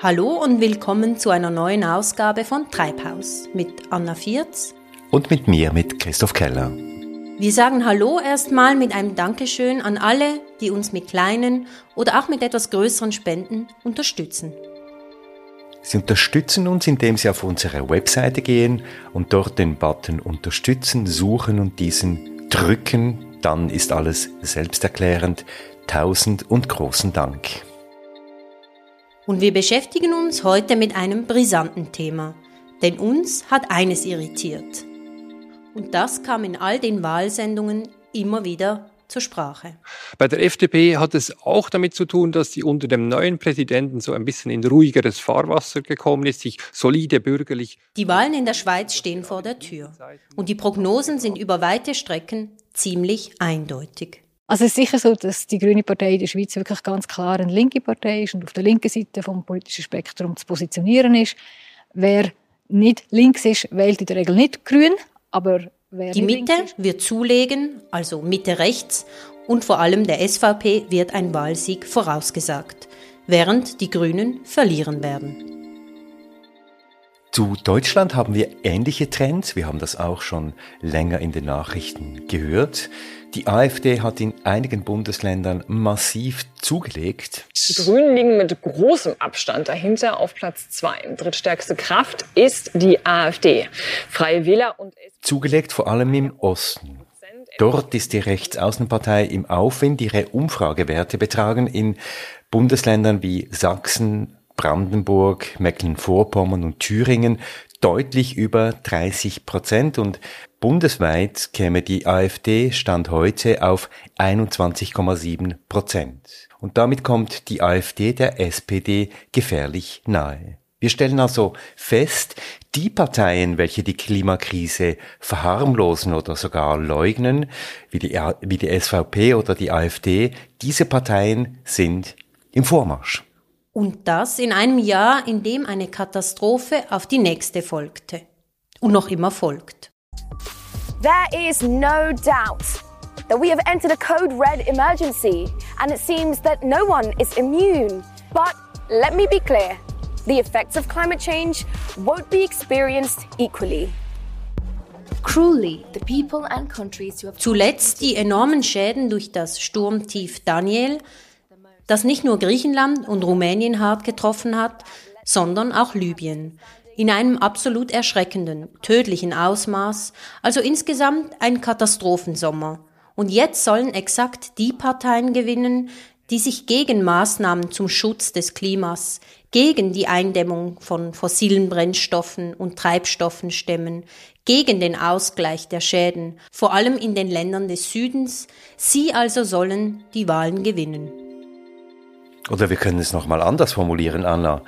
Hallo und willkommen zu einer neuen Ausgabe von Treibhaus mit Anna Vierz und mit mir, mit Christoph Keller. Wir sagen Hallo erstmal mit einem Dankeschön an alle, die uns mit kleinen oder auch mit etwas größeren Spenden unterstützen. Sie unterstützen uns, indem Sie auf unsere Webseite gehen und dort den Button Unterstützen suchen und diesen drücken. Dann ist alles selbsterklärend. Tausend und großen Dank. Und wir beschäftigen uns heute mit einem brisanten Thema, denn uns hat eines irritiert. Und das kam in all den Wahlsendungen immer wieder zur Sprache. Bei der FDP hat es auch damit zu tun, dass sie unter dem neuen Präsidenten so ein bisschen in ruhigeres Fahrwasser gekommen ist, sich solide bürgerlich. Die Wahlen in der Schweiz stehen vor der Tür und die Prognosen sind über weite Strecken ziemlich eindeutig. Also es ist sicher so, dass die Grüne Partei in der Schweiz wirklich ganz klar eine linke Partei ist und auf der linken Seite vom politischen Spektrum zu positionieren ist. Wer nicht links ist, wählt in der Regel nicht grün, aber wer Die Mitte wird zulegen, also Mitte rechts, und vor allem der SVP wird ein Wahlsieg vorausgesagt, während die Grünen verlieren werden. Zu Deutschland haben wir ähnliche Trends. Wir haben das auch schon länger in den Nachrichten gehört. Die AfD hat in einigen Bundesländern massiv zugelegt. Die Grünen liegen mit großem Abstand dahinter auf Platz zwei. Drittstärkste Kraft ist die AfD. Freie Wähler und zugelegt vor allem im Osten. Dort ist die Rechtsaußenpartei im Aufwind. Ihre Umfragewerte betragen in Bundesländern wie Sachsen, Brandenburg, Mecklenburg-Vorpommern und Thüringen deutlich über 30 Prozent und bundesweit käme die AfD Stand heute auf 21,7 Prozent. Und damit kommt die AfD der SPD gefährlich nahe. Wir stellen also fest, die Parteien, welche die Klimakrise verharmlosen oder sogar leugnen, wie die, wie die SVP oder die AfD, diese Parteien sind im Vormarsch. Und das in einem Jahr, in dem eine Katastrophe auf die nächste folgte. Und noch immer folgt. There is no doubt that we have entered a code red emergency and it seems that no one is immune. But let me be clear, the effects of climate change won't be experienced equally. Zuletzt die enormen Schäden durch das Sturmtief Daniel das nicht nur Griechenland und Rumänien hart getroffen hat, sondern auch Libyen. In einem absolut erschreckenden, tödlichen Ausmaß, also insgesamt ein Katastrophensommer. Und jetzt sollen exakt die Parteien gewinnen, die sich gegen Maßnahmen zum Schutz des Klimas, gegen die Eindämmung von fossilen Brennstoffen und Treibstoffen stemmen, gegen den Ausgleich der Schäden, vor allem in den Ländern des Südens. Sie also sollen die Wahlen gewinnen. Oder wir können es nochmal anders formulieren, Anna.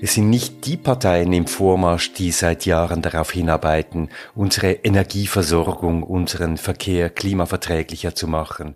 Es sind nicht die Parteien im Vormarsch, die seit Jahren darauf hinarbeiten, unsere Energieversorgung, unseren Verkehr klimaverträglicher zu machen.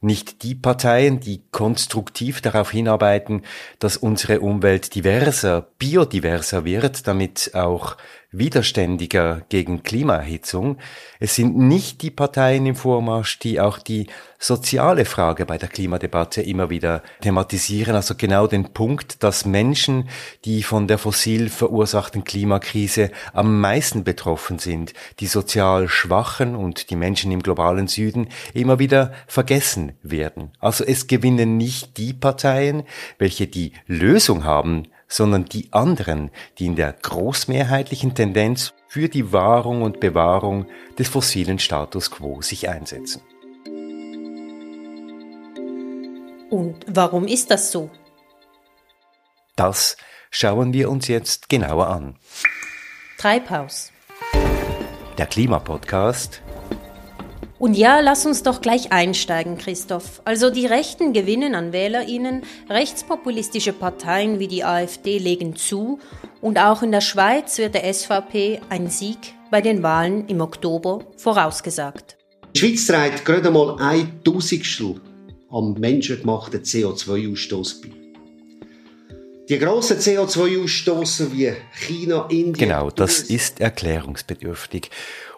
Nicht die Parteien, die konstruktiv darauf hinarbeiten, dass unsere Umwelt diverser, biodiverser wird, damit auch widerständiger gegen Klimaerhitzung. Es sind nicht die Parteien im Vormarsch, die auch die soziale Frage bei der Klimadebatte immer wieder thematisieren, also genau den Punkt, dass Menschen, die von der fossil verursachten Klimakrise am meisten betroffen sind, die sozial Schwachen und die Menschen im globalen Süden immer wieder vergessen werden. Also es gewinnen nicht die Parteien, welche die Lösung haben, sondern die anderen, die in der großmehrheitlichen Tendenz für die Wahrung und Bewahrung des fossilen Status quo sich einsetzen. Und warum ist das so? Das schauen wir uns jetzt genauer an. Treibhaus. Der Klimapodcast und ja, lass uns doch gleich einsteigen, Christoph. Also die Rechten gewinnen an WählerInnen, rechtspopulistische Parteien wie die AfD legen zu und auch in der Schweiz wird der SVP ein Sieg bei den Wahlen im Oktober vorausgesagt. Die Schweiz trägt gerade einmal ein Tausendstel am menschengemachten CO2-Ausstoß bei. Die grossen CO2-Ausstoßer wie China, Indien. Genau, das ist erklärungsbedürftig.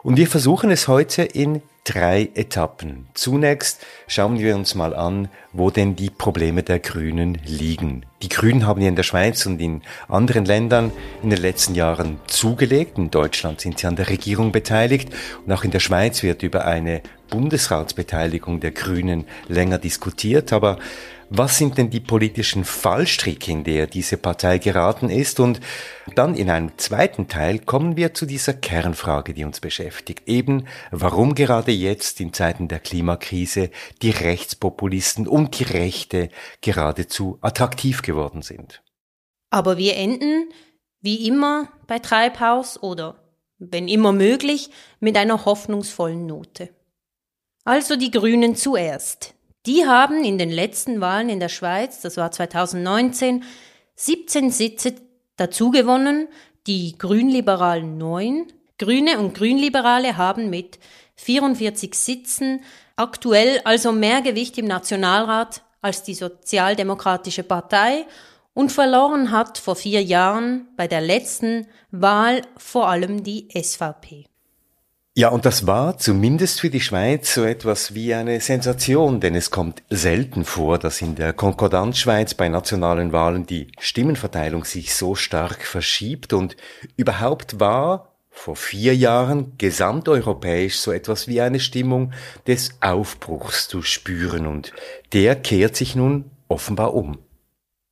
Und wir versuchen es heute in drei Etappen. Zunächst schauen wir uns mal an, wo denn die Probleme der Grünen liegen. Die Grünen haben in der Schweiz und in anderen Ländern in den letzten Jahren zugelegt. In Deutschland sind sie an der Regierung beteiligt und auch in der Schweiz wird über eine Bundesratsbeteiligung der Grünen länger diskutiert. Aber was sind denn die politischen Fallstricke, in der diese Partei geraten ist? Und dann in einem zweiten Teil kommen wir zu dieser Kernfrage, die uns beschäftigt. Eben, warum gerade jetzt in Zeiten der Klimakrise die Rechtspopulisten und die Rechte geradezu attraktiv geworden sind. Aber wir enden, wie immer, bei Treibhaus oder, wenn immer möglich, mit einer hoffnungsvollen Note. Also die Grünen zuerst. Die haben in den letzten Wahlen in der Schweiz, das war 2019, 17 Sitze dazugewonnen, die Grünliberalen neun. Grüne und Grünliberale haben mit 44 Sitzen aktuell also mehr Gewicht im Nationalrat als die Sozialdemokratische Partei und verloren hat vor vier Jahren bei der letzten Wahl vor allem die SVP. Ja, und das war zumindest für die Schweiz so etwas wie eine Sensation, denn es kommt selten vor, dass in der Konkordanzschweiz bei nationalen Wahlen die Stimmenverteilung sich so stark verschiebt und überhaupt war vor vier Jahren gesamteuropäisch so etwas wie eine Stimmung des Aufbruchs zu spüren und der kehrt sich nun offenbar um.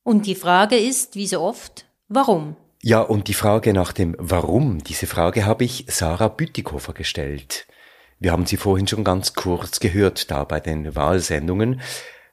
Und die Frage ist, wie so oft, warum? Ja, und die Frage nach dem Warum, diese Frage habe ich Sarah Bütikofer gestellt. Wir haben sie vorhin schon ganz kurz gehört, da bei den Wahlsendungen.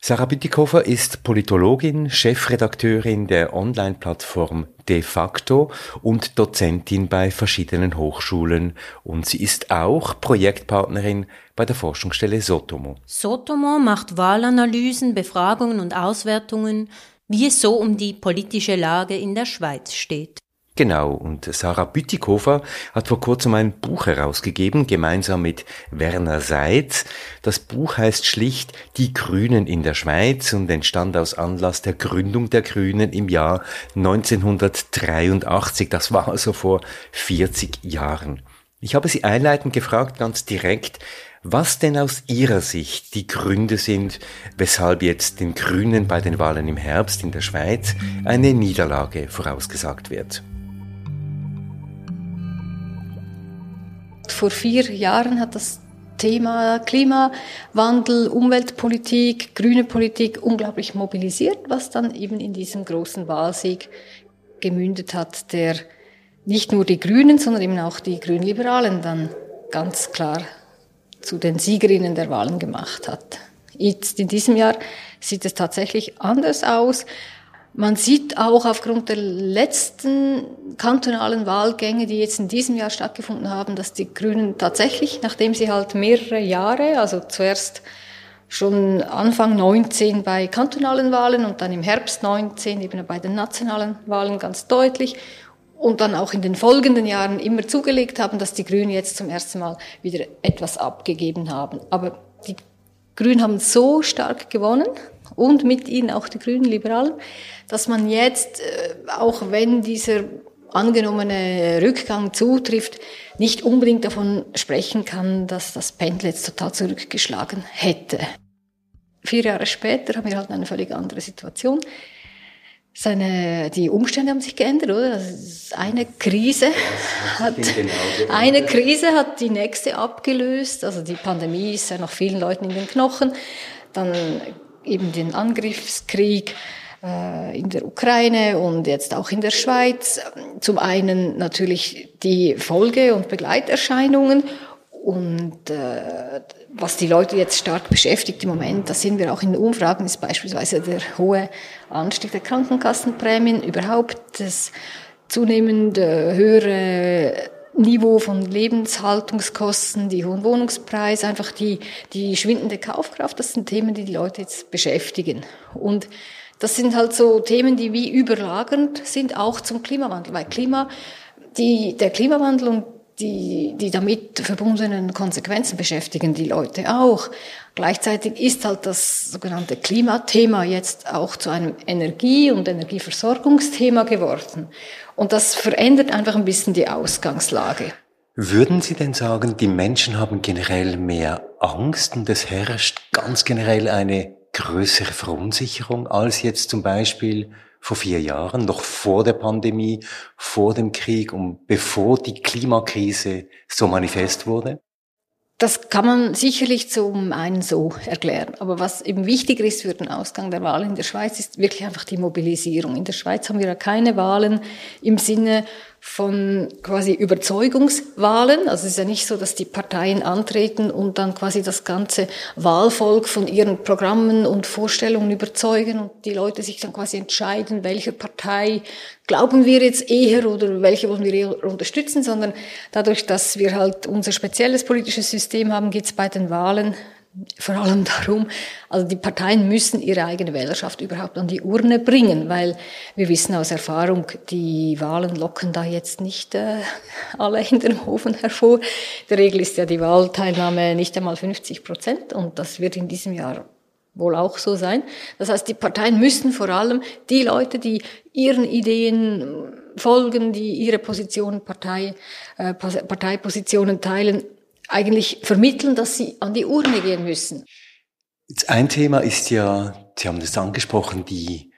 Sarah Bütikofer ist Politologin, Chefredakteurin der Online-Plattform De facto und Dozentin bei verschiedenen Hochschulen und sie ist auch Projektpartnerin bei der Forschungsstelle Sotomo. Sotomo macht Wahlanalysen, Befragungen und Auswertungen wie es so um die politische Lage in der Schweiz steht. Genau, und Sarah Bütikofer hat vor kurzem ein Buch herausgegeben, gemeinsam mit Werner Seitz. Das Buch heißt schlicht Die Grünen in der Schweiz und entstand aus Anlass der Gründung der Grünen im Jahr 1983. Das war also vor 40 Jahren. Ich habe sie einleitend gefragt, ganz direkt, was denn aus Ihrer Sicht die Gründe sind, weshalb jetzt den Grünen bei den Wahlen im Herbst in der Schweiz eine Niederlage vorausgesagt wird. Vor vier Jahren hat das Thema Klimawandel, Umweltpolitik, grüne Politik unglaublich mobilisiert, was dann eben in diesem großen Wahlsieg gemündet hat, der nicht nur die Grünen, sondern eben auch die Grünliberalen dann ganz klar zu den Siegerinnen der Wahlen gemacht hat. Jetzt in diesem Jahr sieht es tatsächlich anders aus. Man sieht auch aufgrund der letzten kantonalen Wahlgänge, die jetzt in diesem Jahr stattgefunden haben, dass die Grünen tatsächlich, nachdem sie halt mehrere Jahre, also zuerst schon Anfang 19 bei kantonalen Wahlen und dann im Herbst 19 eben bei den nationalen Wahlen ganz deutlich und dann auch in den folgenden Jahren immer zugelegt haben, dass die Grünen jetzt zum ersten Mal wieder etwas abgegeben haben. Aber die Grünen haben so stark gewonnen und mit ihnen auch die Grünen Liberalen, dass man jetzt, äh, auch wenn dieser angenommene Rückgang zutrifft, nicht unbedingt davon sprechen kann, dass das Pendel jetzt total zurückgeschlagen hätte. Vier Jahre später haben wir halt eine völlig andere Situation seine, die Umstände haben sich geändert, oder? Eine Krise hat, genau eine Krise hat die nächste abgelöst. Also die Pandemie ist ja noch vielen Leuten in den Knochen. Dann eben den Angriffskrieg äh, in der Ukraine und jetzt auch in der Schweiz. Zum einen natürlich die Folge- und Begleiterscheinungen und äh, was die Leute jetzt stark beschäftigt im Moment, das sehen wir auch in den Umfragen, ist beispielsweise der hohe Anstieg der Krankenkassenprämien, überhaupt das zunehmend höhere Niveau von Lebenshaltungskosten, die hohen Wohnungspreise, einfach die, die schwindende Kaufkraft, das sind Themen, die die Leute jetzt beschäftigen. Und das sind halt so Themen, die wie überlagernd sind, auch zum Klimawandel, weil Klima, die, der Klimawandel und die, die damit verbundenen Konsequenzen beschäftigen die Leute auch. Gleichzeitig ist halt das sogenannte Klimathema jetzt auch zu einem Energie- und Energieversorgungsthema geworden. Und das verändert einfach ein bisschen die Ausgangslage. Würden Sie denn sagen, die Menschen haben generell mehr Angst und es herrscht ganz generell eine größere Verunsicherung als jetzt zum Beispiel vor vier Jahren, noch vor der Pandemie, vor dem Krieg und bevor die Klimakrise so manifest wurde? Das kann man sicherlich zum einen so erklären. Aber was eben wichtiger ist für den Ausgang der Wahl in der Schweiz, ist wirklich einfach die Mobilisierung. In der Schweiz haben wir ja keine Wahlen im Sinne von quasi Überzeugungswahlen. Also es ist ja nicht so, dass die Parteien antreten und dann quasi das ganze Wahlvolk von ihren Programmen und Vorstellungen überzeugen und die Leute sich dann quasi entscheiden, welche Partei glauben wir jetzt eher oder welche wollen wir eher unterstützen, sondern dadurch, dass wir halt unser spezielles politisches System haben, geht es bei den Wahlen vor allem darum, also die Parteien müssen ihre eigene Wählerschaft überhaupt an die Urne bringen, weil wir wissen aus Erfahrung, die Wahlen locken da jetzt nicht äh, alle in den Hofen hervor. Der Regel ist ja die Wahlteilnahme nicht einmal 50 Prozent und das wird in diesem Jahr wohl auch so sein. Das heißt, die Parteien müssen vor allem die Leute, die ihren Ideen folgen, die ihre Positionen, Partei, äh, Parteipositionen teilen, eigentlich vermitteln, dass sie an die Urne gehen müssen. Ein Thema ist ja, Sie haben das angesprochen, die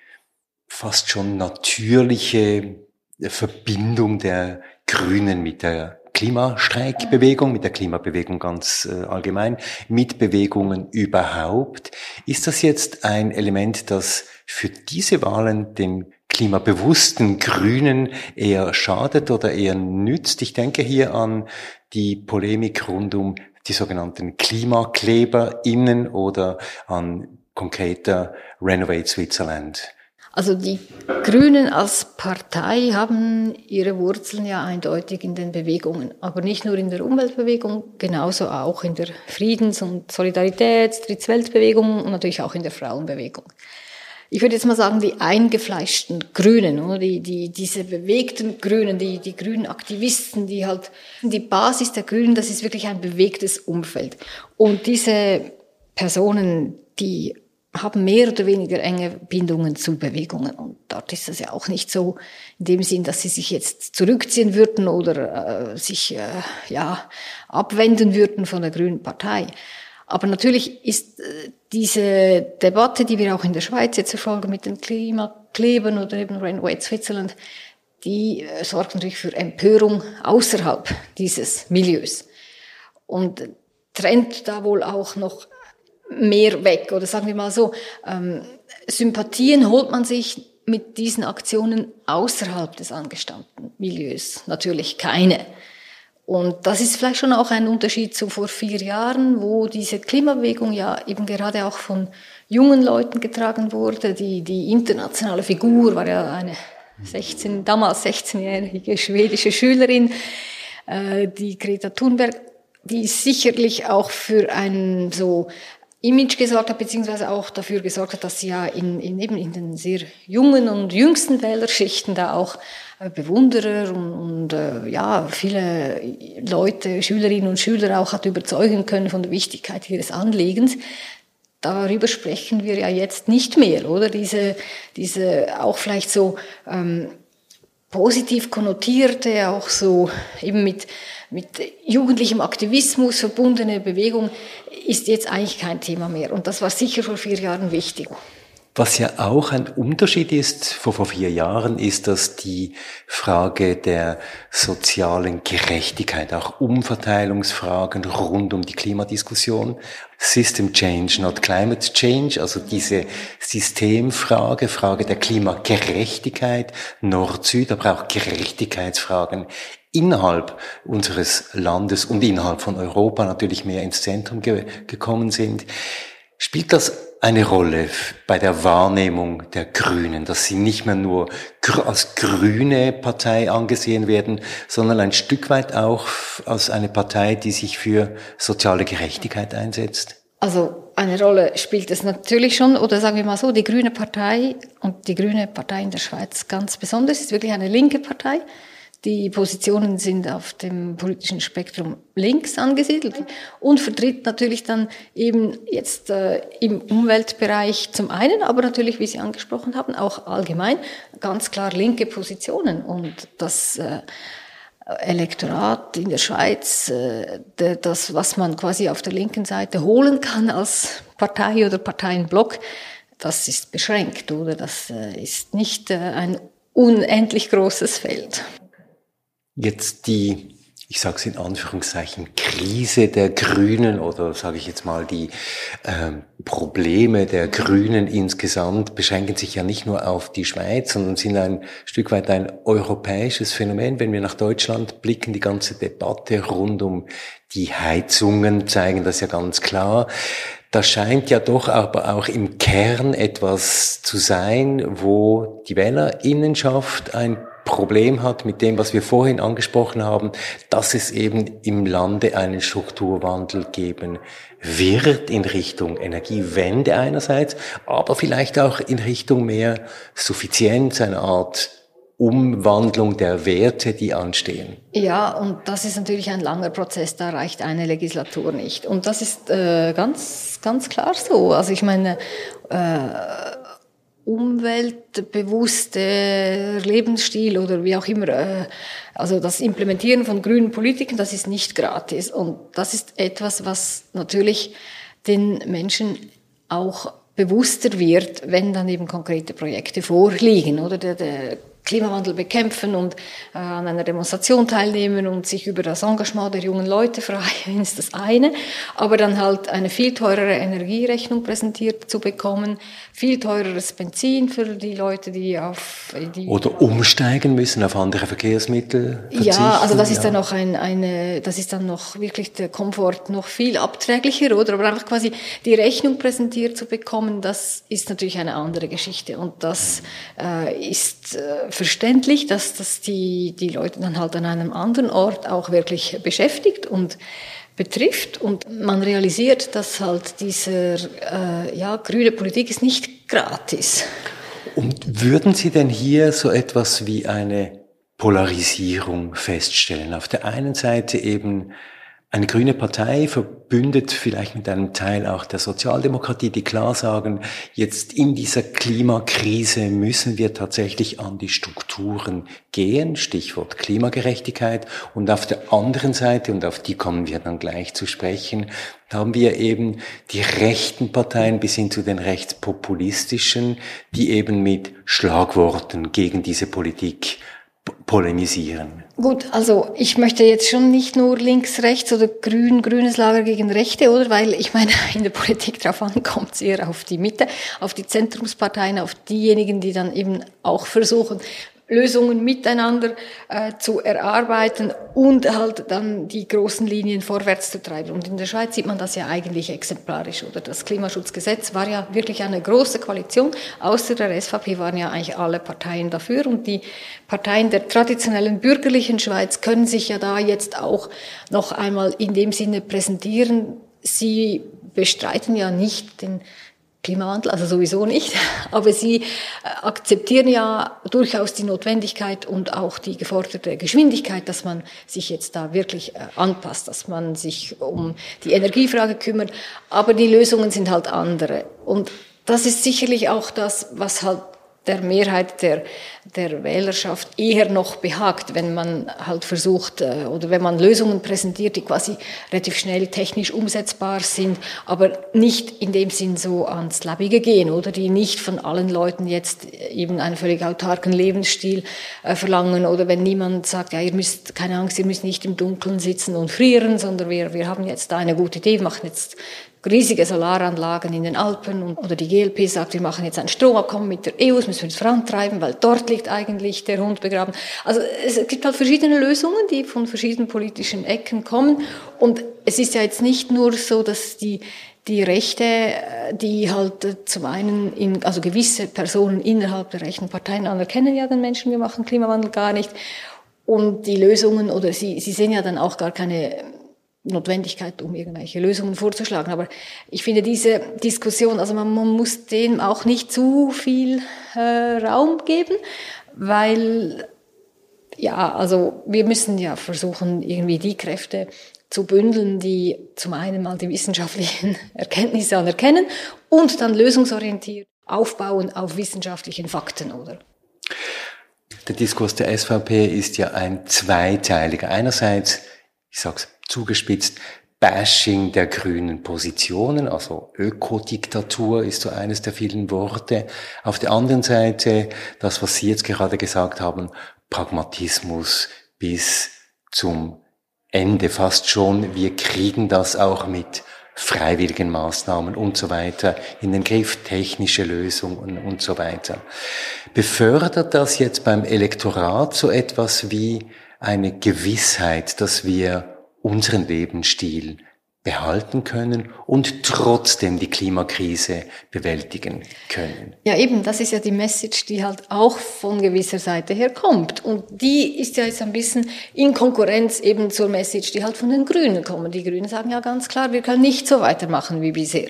fast schon natürliche Verbindung der Grünen mit der Klimastreikbewegung, mit der Klimabewegung ganz äh, allgemein, mit Bewegungen überhaupt. Ist das jetzt ein Element, das für diese Wahlen den klimabewussten Grünen eher schadet oder eher nützt? Ich denke hier an die Polemik rund um die sogenannten KlimakleberInnen oder an konkreter Renovate Switzerland? Also die Grünen als Partei haben ihre Wurzeln ja eindeutig in den Bewegungen, aber nicht nur in der Umweltbewegung, genauso auch in der Friedens- und Solidaritäts-, Drittweltbewegung und natürlich auch in der Frauenbewegung ich würde jetzt mal sagen, die eingefleischten Grünen, oder? Die, die, diese bewegten Grünen, die, die grünen Aktivisten, die halt, die Basis der Grünen, das ist wirklich ein bewegtes Umfeld. Und diese Personen, die haben mehr oder weniger enge Bindungen zu Bewegungen. Und dort ist das ja auch nicht so in dem Sinn, dass sie sich jetzt zurückziehen würden oder äh, sich äh, ja abwenden würden von der Grünen Partei. Aber natürlich ist äh, diese Debatte, die wir auch in der Schweiz jetzt verfolgen mit den Klimaklebern oder eben Rainway Switzerland, die äh, sorgt natürlich für Empörung außerhalb dieses Milieus und trennt da wohl auch noch mehr weg. Oder sagen wir mal so, ähm, Sympathien holt man sich mit diesen Aktionen außerhalb des angestammten Milieus natürlich keine. Und das ist vielleicht schon auch ein Unterschied zu vor vier Jahren, wo diese Klimabewegung ja eben gerade auch von jungen Leuten getragen wurde. Die, die internationale Figur war ja eine 16, damals 16-jährige schwedische Schülerin, äh, die Greta Thunberg, die sicherlich auch für ein so Image gesorgt hat, beziehungsweise auch dafür gesorgt hat, dass sie ja in, in, eben in den sehr jungen und jüngsten Wählerschichten da auch Bewunderer und, und äh, ja, viele Leute, Schülerinnen und Schüler auch hat überzeugen können von der Wichtigkeit ihres Anliegens. Darüber sprechen wir ja jetzt nicht mehr, oder? Diese, diese auch vielleicht so ähm, positiv konnotierte, auch so eben mit, mit jugendlichem Aktivismus verbundene Bewegung ist jetzt eigentlich kein Thema mehr. Und das war sicher vor vier Jahren wichtig. Was ja auch ein Unterschied ist vor, vor vier Jahren, ist, dass die Frage der sozialen Gerechtigkeit, auch Umverteilungsfragen rund um die Klimadiskussion, System Change, not Climate Change, also diese Systemfrage, Frage der Klimagerechtigkeit, Nord-Süd, aber auch Gerechtigkeitsfragen innerhalb unseres Landes und innerhalb von Europa natürlich mehr ins Zentrum ge gekommen sind. Spielt das eine Rolle bei der Wahrnehmung der Grünen, dass sie nicht mehr nur als grüne Partei angesehen werden, sondern ein Stück weit auch als eine Partei, die sich für soziale Gerechtigkeit einsetzt? Also eine Rolle spielt es natürlich schon, oder sagen wir mal so, die Grüne Partei und die Grüne Partei in der Schweiz ganz besonders ist wirklich eine linke Partei, die Positionen sind auf dem politischen Spektrum links angesiedelt und vertritt natürlich dann eben jetzt äh, im Umweltbereich zum einen, aber natürlich, wie Sie angesprochen haben, auch allgemein ganz klar linke Positionen. Und das äh, Elektorat in der Schweiz, äh, das, was man quasi auf der linken Seite holen kann als Partei oder Parteienblock, das ist beschränkt, oder? Das äh, ist nicht äh, ein unendlich großes Feld jetzt die, ich sage es in Anführungszeichen, Krise der Grünen oder sage ich jetzt mal die äh, Probleme der Grünen insgesamt beschränken sich ja nicht nur auf die Schweiz, sondern sind ein Stück weit ein europäisches Phänomen. Wenn wir nach Deutschland blicken, die ganze Debatte rund um die Heizungen zeigen das ja ganz klar. Da scheint ja doch aber auch im Kern etwas zu sein, wo die Wählerinnenschaft ein Problem hat mit dem, was wir vorhin angesprochen haben, dass es eben im Lande einen Strukturwandel geben wird in Richtung Energiewende einerseits, aber vielleicht auch in Richtung mehr Suffizienz, eine Art Umwandlung der Werte, die anstehen. Ja, und das ist natürlich ein langer Prozess, da reicht eine Legislatur nicht. Und das ist äh, ganz, ganz klar so. Also ich meine, äh, umweltbewusste Lebensstil oder wie auch immer, äh, also das Implementieren von grünen Politiken, das ist nicht gratis. Und das ist etwas, was natürlich den Menschen auch bewusster wird, wenn dann eben konkrete Projekte vorliegen, oder der, der Klimawandel bekämpfen und äh, an einer Demonstration teilnehmen und sich über das Engagement der jungen Leute freuen, ist das eine. Aber dann halt eine viel teurere Energierechnung präsentiert zu bekommen, viel teureres Benzin für die Leute, die auf die oder umsteigen müssen auf andere Verkehrsmittel. Ja, also das ist ja. dann noch ein, eine, das ist dann noch wirklich der Komfort noch viel abträglicher, oder? Aber einfach quasi die Rechnung präsentiert zu bekommen, das ist natürlich eine andere Geschichte und das äh, ist äh, verständlich, dass das die, die Leute dann halt an einem anderen Ort auch wirklich beschäftigt und betrifft und man realisiert, dass halt dieser äh, ja, grüne Politik ist nicht gratis. Und würden Sie denn hier so etwas wie eine Polarisierung feststellen? Auf der einen Seite eben eine grüne Partei verbündet vielleicht mit einem Teil auch der Sozialdemokratie, die klar sagen, jetzt in dieser Klimakrise müssen wir tatsächlich an die Strukturen gehen, Stichwort Klimagerechtigkeit. Und auf der anderen Seite, und auf die kommen wir dann gleich zu sprechen, haben wir eben die rechten Parteien bis hin zu den rechtspopulistischen, die eben mit Schlagworten gegen diese Politik polemisieren. Gut, also ich möchte jetzt schon nicht nur links, rechts oder grün, grünes Lager gegen Rechte, oder? Weil ich meine, in der Politik drauf ankommt es eher auf die Mitte, auf die Zentrumsparteien, auf diejenigen, die dann eben auch versuchen, Lösungen miteinander äh, zu erarbeiten und halt dann die großen Linien vorwärts zu treiben. Und in der Schweiz sieht man das ja eigentlich exemplarisch, oder? Das Klimaschutzgesetz war ja wirklich eine große Koalition. Außer der SVP waren ja eigentlich alle Parteien dafür und die Parteien der traditionellen bürgerlichen Schweiz können sich ja da jetzt auch noch einmal in dem Sinne präsentieren. Sie bestreiten ja nicht den Klimawandel, also sowieso nicht. Aber sie äh, akzeptieren ja durchaus die Notwendigkeit und auch die geforderte Geschwindigkeit, dass man sich jetzt da wirklich äh, anpasst, dass man sich um die Energiefrage kümmert. Aber die Lösungen sind halt andere. Und das ist sicherlich auch das, was halt der Mehrheit der, der Wählerschaft eher noch behagt, wenn man halt versucht äh, oder wenn man Lösungen präsentiert, die quasi relativ schnell technisch umsetzbar sind, aber nicht in dem Sinn so ans Labige gehen oder? Die nicht von allen Leuten jetzt eben einen völlig autarken Lebensstil äh, verlangen oder wenn niemand sagt, ja, ihr müsst, keine Angst, ihr müsst nicht im Dunkeln sitzen und frieren, sondern wir, wir haben jetzt da eine gute Idee, wir machen jetzt riesige Solaranlagen in den Alpen und, oder die GLP sagt, wir machen jetzt ein Stromabkommen mit der EU, das müssen wir jetzt vorantreiben, weil dort liegt eigentlich der Hund begraben. Also es gibt halt verschiedene Lösungen, die von verschiedenen politischen Ecken kommen und es ist ja jetzt nicht nur so, dass die die Rechte, die halt zum einen in, also gewisse Personen innerhalb der rechten Parteien anerkennen ja den Menschen, wir machen Klimawandel gar nicht. Und die Lösungen, oder sie, sie sehen ja dann auch gar keine Notwendigkeit, um irgendwelche Lösungen vorzuschlagen. Aber ich finde diese Diskussion, also man, man muss dem auch nicht zu viel äh, Raum geben, weil Ja, also wir müssen ja versuchen, irgendwie die Kräfte zu bündeln, die zum einen mal die wissenschaftlichen Erkenntnisse anerkennen und dann lösungsorientiert aufbauen auf wissenschaftlichen Fakten, oder? Der Diskurs der SVP ist ja ein zweiteiliger. Einerseits, ich sag's zugespitzt, Bashing der grünen Positionen, also Ökodiktatur ist so eines der vielen Worte. Auf der anderen Seite, das, was Sie jetzt gerade gesagt haben, Pragmatismus bis zum Ende fast schon. Wir kriegen das auch mit freiwilligen Maßnahmen und so weiter in den Griff, technische Lösungen und so weiter. Befördert das jetzt beim Elektorat so etwas wie eine Gewissheit, dass wir unseren Lebensstil behalten können und trotzdem die Klimakrise bewältigen können. Ja, eben, das ist ja die Message, die halt auch von gewisser Seite her kommt. Und die ist ja jetzt ein bisschen in Konkurrenz eben zur Message, die halt von den Grünen kommen. Die Grünen sagen ja ganz klar, wir können nicht so weitermachen wie bisher.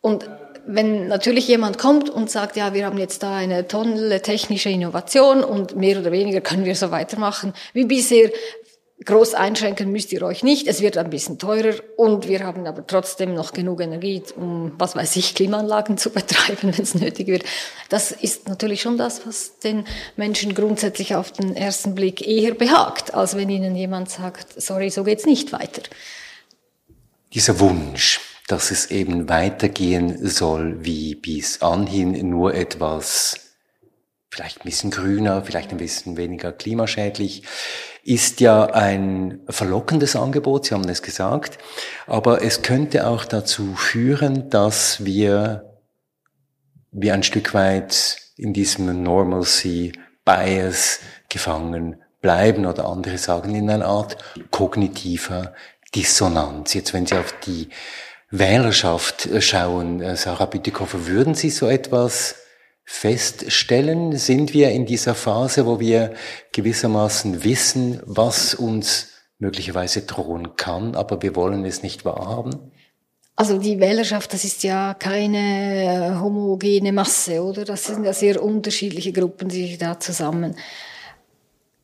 Und wenn natürlich jemand kommt und sagt, ja, wir haben jetzt da eine tolle technische Innovation und mehr oder weniger können wir so weitermachen wie bisher, groß einschränken müsst ihr euch nicht. Es wird ein bisschen teurer und wir haben aber trotzdem noch genug Energie, um, was weiß ich, Klimaanlagen zu betreiben, wenn es nötig wird. Das ist natürlich schon das, was den Menschen grundsätzlich auf den ersten Blick eher behagt, als wenn ihnen jemand sagt, sorry, so geht's nicht weiter. Dieser Wunsch, dass es eben weitergehen soll wie bis anhin, nur etwas vielleicht ein bisschen grüner, vielleicht ein bisschen weniger klimaschädlich, ist ja ein verlockendes Angebot, Sie haben es gesagt, aber es könnte auch dazu führen, dass wir wie ein Stück weit in diesem Normalcy Bias gefangen bleiben oder andere sagen in einer Art kognitiver Dissonanz. Jetzt, wenn Sie auf die Wählerschaft schauen, äh, Sarah Bütikofer, würden Sie so etwas feststellen? Sind wir in dieser Phase, wo wir gewissermaßen wissen, was uns möglicherweise drohen kann, aber wir wollen es nicht wahrhaben? Also die Wählerschaft, das ist ja keine homogene Masse, oder? Das sind ja sehr unterschiedliche Gruppen, die sich da zusammen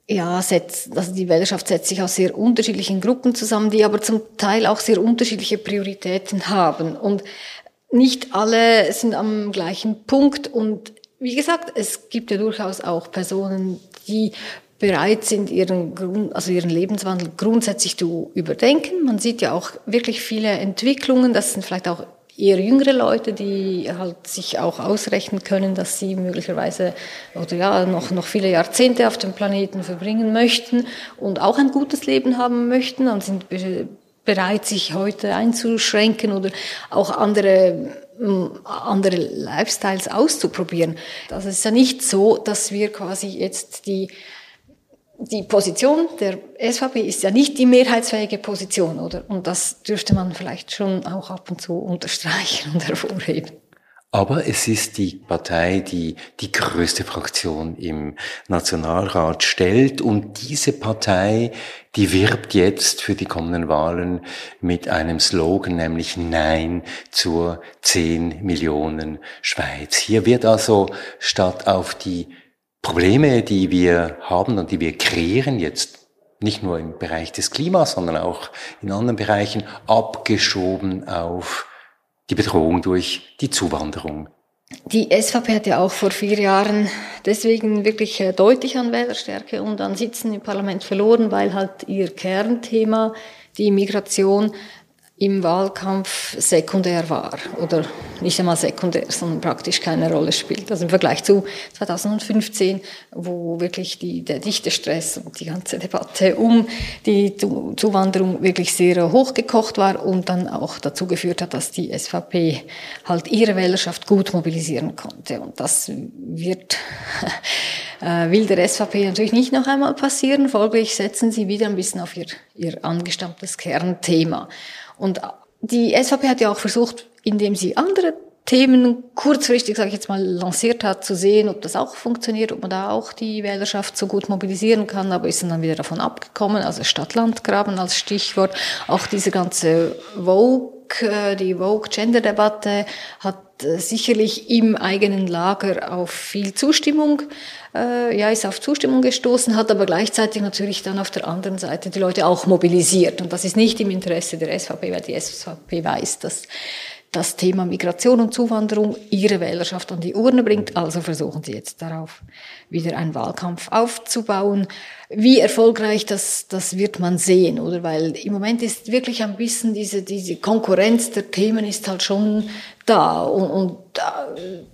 ja, setzt, also die Wählerschaft setzt sich aus sehr unterschiedlichen Gruppen zusammen, die aber zum Teil auch sehr unterschiedliche Prioritäten haben. Und nicht alle sind am gleichen Punkt und wie gesagt, es gibt ja durchaus auch Personen, die bereit sind, ihren, Grund, also ihren Lebenswandel grundsätzlich zu überdenken. Man sieht ja auch wirklich viele Entwicklungen. Das sind vielleicht auch eher jüngere Leute, die halt sich auch ausrechnen können, dass sie möglicherweise oder ja noch noch viele Jahrzehnte auf dem Planeten verbringen möchten und auch ein gutes Leben haben möchten und sind bereit, sich heute einzuschränken oder auch andere, andere Lifestyles auszuprobieren. Das ist ja nicht so, dass wir quasi jetzt die, die Position der SVP ist ja nicht die mehrheitsfähige Position, oder? Und das dürfte man vielleicht schon auch ab und zu unterstreichen und hervorheben. Aber es ist die Partei, die die größte Fraktion im Nationalrat stellt und diese Partei, die wirbt jetzt für die kommenden Wahlen mit einem Slogan, nämlich Nein zur 10 Millionen Schweiz. Hier wird also statt auf die Probleme, die wir haben und die wir kreieren, jetzt nicht nur im Bereich des Klimas, sondern auch in anderen Bereichen, abgeschoben auf die Bedrohung durch die Zuwanderung. Die SVP hat ja auch vor vier Jahren deswegen wirklich äh, deutlich an Wählerstärke und an Sitzen im Parlament verloren, weil halt ihr Kernthema, die Migration, im Wahlkampf sekundär war oder nicht einmal sekundär, sondern praktisch keine Rolle spielt. Also im Vergleich zu 2015, wo wirklich die, der dichte Stress und die ganze Debatte um die Zuwanderung wirklich sehr hochgekocht war und dann auch dazu geführt hat, dass die SVP halt ihre Wählerschaft gut mobilisieren konnte. Und das wird, äh, will der SVP natürlich nicht noch einmal passieren. Folglich setzen sie wieder ein bisschen auf ihr, ihr angestammtes Kernthema. Und die SVP hat ja auch versucht, indem sie andere Themen kurzfristig, sage ich jetzt mal, lanciert hat, zu sehen, ob das auch funktioniert, ob man da auch die Wählerschaft so gut mobilisieren kann, aber ist dann wieder davon abgekommen. Also Stadt-Land-Graben als Stichwort. Auch diese ganze Vogue, äh, die Vogue-Gender-Debatte hat äh, sicherlich im eigenen Lager auf viel Zustimmung äh, ja, ist auf Zustimmung gestoßen, hat aber gleichzeitig natürlich dann auf der anderen Seite die Leute auch mobilisiert. Und das ist nicht im Interesse der SVP, weil die SVP weiß, dass das Thema Migration und Zuwanderung ihre Wählerschaft an die Urne bringt. Also versuchen sie jetzt darauf wieder einen Wahlkampf aufzubauen. Wie erfolgreich das, das wird man sehen, oder? Weil im Moment ist wirklich ein bisschen diese, diese Konkurrenz der Themen ist halt schon da. Und, und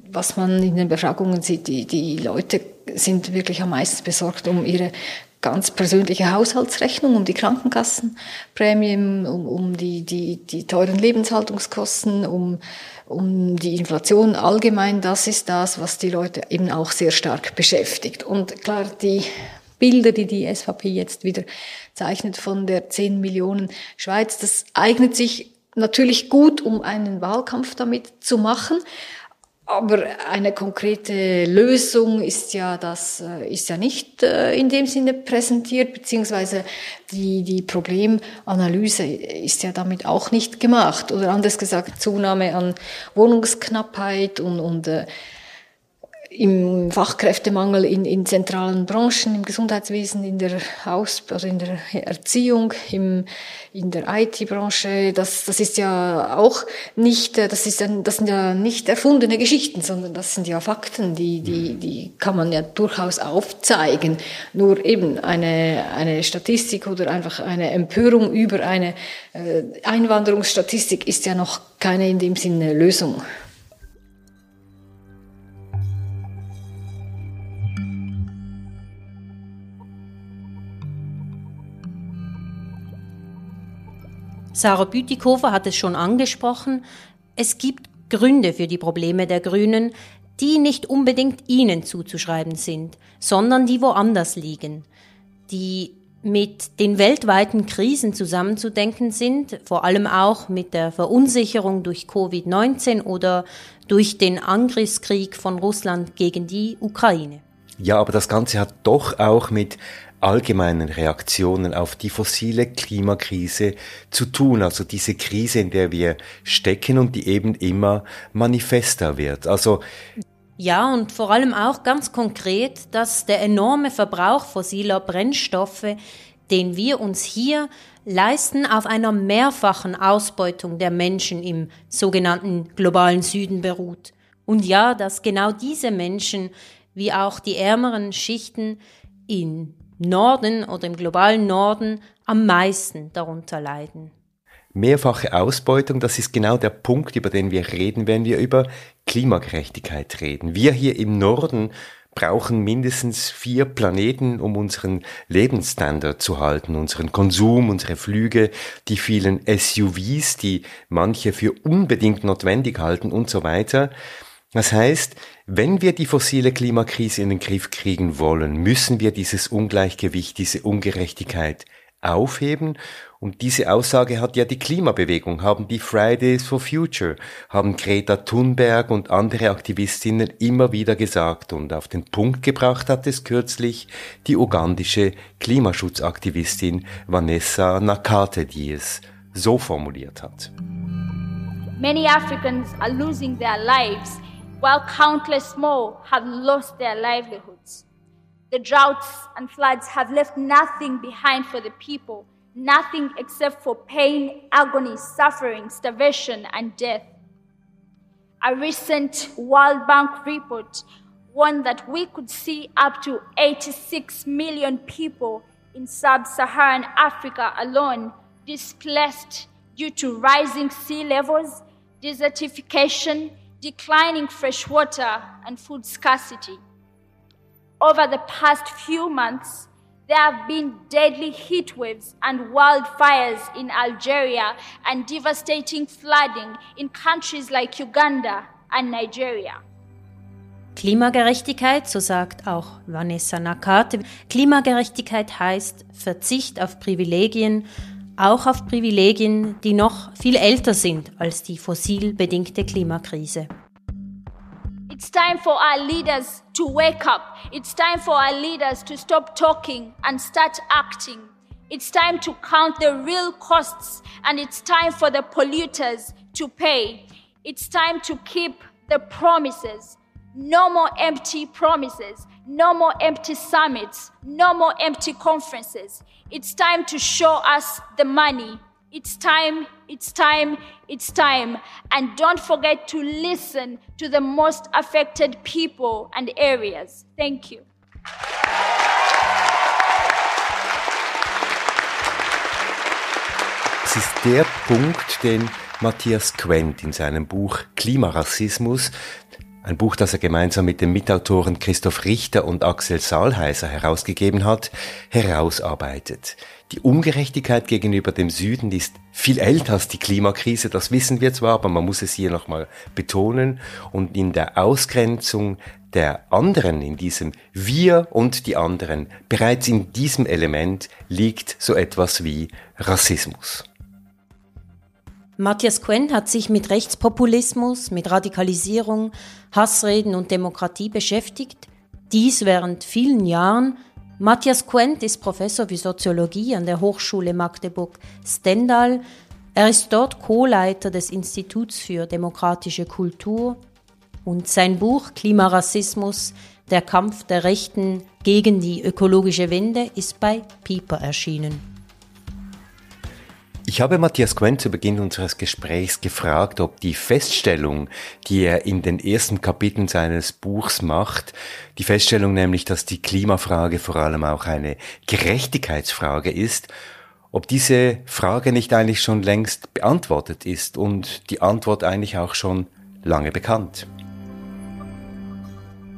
was man in den Befragungen sieht, die, die Leute sind wirklich am meisten besorgt um ihre ganz persönliche Haushaltsrechnung, um die Krankenkassenprämien, um, um die, die, die teuren Lebenshaltungskosten, um, um die Inflation allgemein. Das ist das, was die Leute eben auch sehr stark beschäftigt. Und klar, die Bilder, die die SVP jetzt wieder zeichnet von der 10 Millionen Schweiz, das eignet sich natürlich gut, um einen Wahlkampf damit zu machen. Aber eine konkrete Lösung ist ja das äh, ist ja nicht äh, in dem Sinne präsentiert, beziehungsweise die, die Problemanalyse ist ja damit auch nicht gemacht. Oder anders gesagt, Zunahme an Wohnungsknappheit und, und äh, im Fachkräftemangel in, in zentralen Branchen, im Gesundheitswesen, in der Haus, also in der Erziehung, im, in der IT-Branche, das, das ist ja auch nicht, das ist ein, das sind ja nicht erfundene Geschichten, sondern das sind ja Fakten, die, die, die kann man ja durchaus aufzeigen. Nur eben eine, eine Statistik oder einfach eine Empörung über eine äh, Einwanderungsstatistik ist ja noch keine in dem Sinne Lösung. Sarah Bütikofer hat es schon angesprochen. Es gibt Gründe für die Probleme der Grünen, die nicht unbedingt ihnen zuzuschreiben sind, sondern die woanders liegen, die mit den weltweiten Krisen zusammenzudenken sind, vor allem auch mit der Verunsicherung durch Covid-19 oder durch den Angriffskrieg von Russland gegen die Ukraine. Ja, aber das Ganze hat doch auch mit allgemeinen Reaktionen auf die fossile Klimakrise zu tun, also diese Krise, in der wir stecken und die eben immer manifester wird. Also ja, und vor allem auch ganz konkret, dass der enorme Verbrauch fossiler Brennstoffe, den wir uns hier leisten, auf einer mehrfachen Ausbeutung der Menschen im sogenannten globalen Süden beruht. Und ja, dass genau diese Menschen, wie auch die ärmeren Schichten in Norden oder im globalen Norden am meisten darunter leiden. Mehrfache Ausbeutung, das ist genau der Punkt, über den wir reden, wenn wir über Klimagerechtigkeit reden. Wir hier im Norden brauchen mindestens vier Planeten, um unseren Lebensstandard zu halten, unseren Konsum, unsere Flüge, die vielen SUVs, die manche für unbedingt notwendig halten und so weiter. Das heißt, wenn wir die fossile Klimakrise in den Griff kriegen wollen, müssen wir dieses Ungleichgewicht, diese Ungerechtigkeit aufheben. Und diese Aussage hat ja die Klimabewegung, haben die Fridays for Future, haben Greta Thunberg und andere Aktivistinnen immer wieder gesagt und auf den Punkt gebracht hat es kürzlich die ugandische Klimaschutzaktivistin Vanessa Nakate, die es so formuliert hat. Many Africans are losing their lives while countless more have lost their livelihoods. The droughts and floods have left nothing behind for the people, nothing except for pain, agony, suffering, starvation, and death. A recent World Bank report warned that we could see up to 86 million people in sub Saharan Africa alone displaced due to rising sea levels, desertification, declining fresh water, and food scarcity. Over the past few months, there have been deadly heat waves and wildfires in Algeria and devastating flooding in countries like Uganda and Nigeria. Klimagerechtigkeit, so sagt auch Vanessa Nakate, Klimagerechtigkeit heißt Verzicht auf Privilegien, auch auf Privilegien, die noch viel älter sind als die fossil bedingte Klimakrise. It's time for our leaders to wake up. It's time for our leaders to stop talking and start acting. It's time to count the real costs and it's time for the polluters to pay. It's time to keep the promises. No more empty promises. No more empty summits. No more empty conferences. It's time to show us the money. It's time, it's time, it's time. And don't forget to listen to the most affected people and areas. Thank you. Es ist der Punkt, den Matthias Quent in seinem Buch Klimarassismus, ein Buch, das er gemeinsam mit den Mitautoren Christoph Richter und Axel Saalheiser herausgegeben hat, herausarbeitet. Die Ungerechtigkeit gegenüber dem Süden ist viel älter als die Klimakrise, das wissen wir zwar, aber man muss es hier nochmal betonen. Und in der Ausgrenzung der anderen, in diesem Wir und die anderen, bereits in diesem Element liegt so etwas wie Rassismus. Matthias Quen hat sich mit Rechtspopulismus, mit Radikalisierung, Hassreden und Demokratie beschäftigt. Dies während vielen Jahren. Matthias Quent ist Professor für Soziologie an der Hochschule Magdeburg-Stendal. Er ist dort Co-Leiter des Instituts für demokratische Kultur und sein Buch Klimarassismus, der Kampf der Rechten gegen die ökologische Wende ist bei Piper erschienen. Ich habe Matthias Quen zu Beginn unseres Gesprächs gefragt, ob die Feststellung, die er in den ersten Kapiteln seines Buchs macht, die Feststellung nämlich, dass die Klimafrage vor allem auch eine Gerechtigkeitsfrage ist, ob diese Frage nicht eigentlich schon längst beantwortet ist und die Antwort eigentlich auch schon lange bekannt.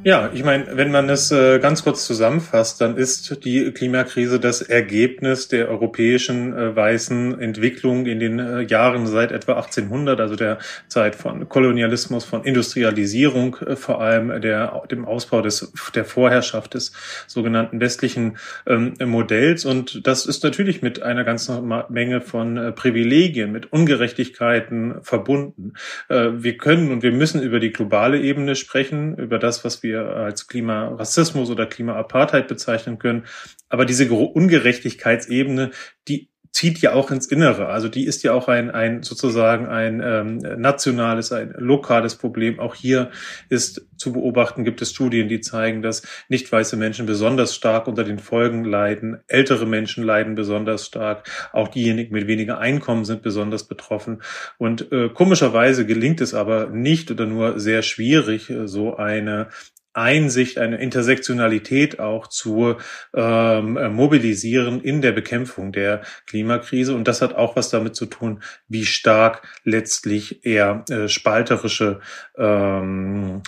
Ja, ich meine, wenn man es äh, ganz kurz zusammenfasst, dann ist die Klimakrise das Ergebnis der europäischen äh, weißen Entwicklung in den äh, Jahren seit etwa 1800, also der Zeit von Kolonialismus, von Industrialisierung, äh, vor allem der, dem Ausbau des, der Vorherrschaft des sogenannten westlichen ähm, Modells. Und das ist natürlich mit einer ganzen Menge von äh, Privilegien, mit Ungerechtigkeiten verbunden. Äh, wir können und wir müssen über die globale Ebene sprechen, über das, was wir wir als Klimarassismus oder Klimaapartheid bezeichnen können. Aber diese Ungerechtigkeitsebene, die zieht ja auch ins Innere. Also die ist ja auch ein, ein sozusagen ein ähm, nationales, ein lokales Problem. Auch hier ist zu beobachten, gibt es Studien, die zeigen, dass nicht weiße Menschen besonders stark unter den Folgen leiden. Ältere Menschen leiden besonders stark. Auch diejenigen mit weniger Einkommen sind besonders betroffen. Und äh, komischerweise gelingt es aber nicht oder nur sehr schwierig, so eine Einsicht, eine Intersektionalität auch zu ähm, mobilisieren in der Bekämpfung der Klimakrise. Und das hat auch was damit zu tun, wie stark letztlich eher äh, spalterische ähm,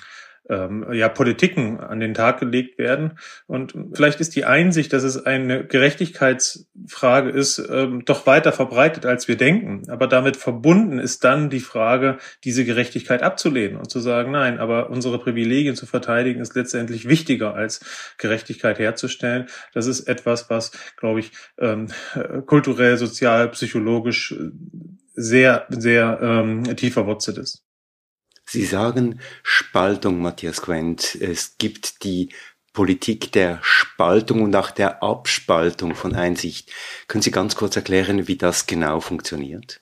ähm, ja, Politiken an den Tag gelegt werden. Und vielleicht ist die Einsicht, dass es eine Gerechtigkeitsfrage ist, ähm, doch weiter verbreitet, als wir denken. Aber damit verbunden ist dann die Frage, diese Gerechtigkeit abzulehnen und zu sagen, nein, aber unsere Privilegien zu verteidigen ist letztendlich wichtiger als Gerechtigkeit herzustellen. Das ist etwas, was, glaube ich, ähm, kulturell, sozial, psychologisch sehr, sehr ähm, tief verwurzelt ist. Sie sagen Spaltung, Matthias Quent. Es gibt die Politik der Spaltung und auch der Abspaltung von Einsicht. Können Sie ganz kurz erklären, wie das genau funktioniert?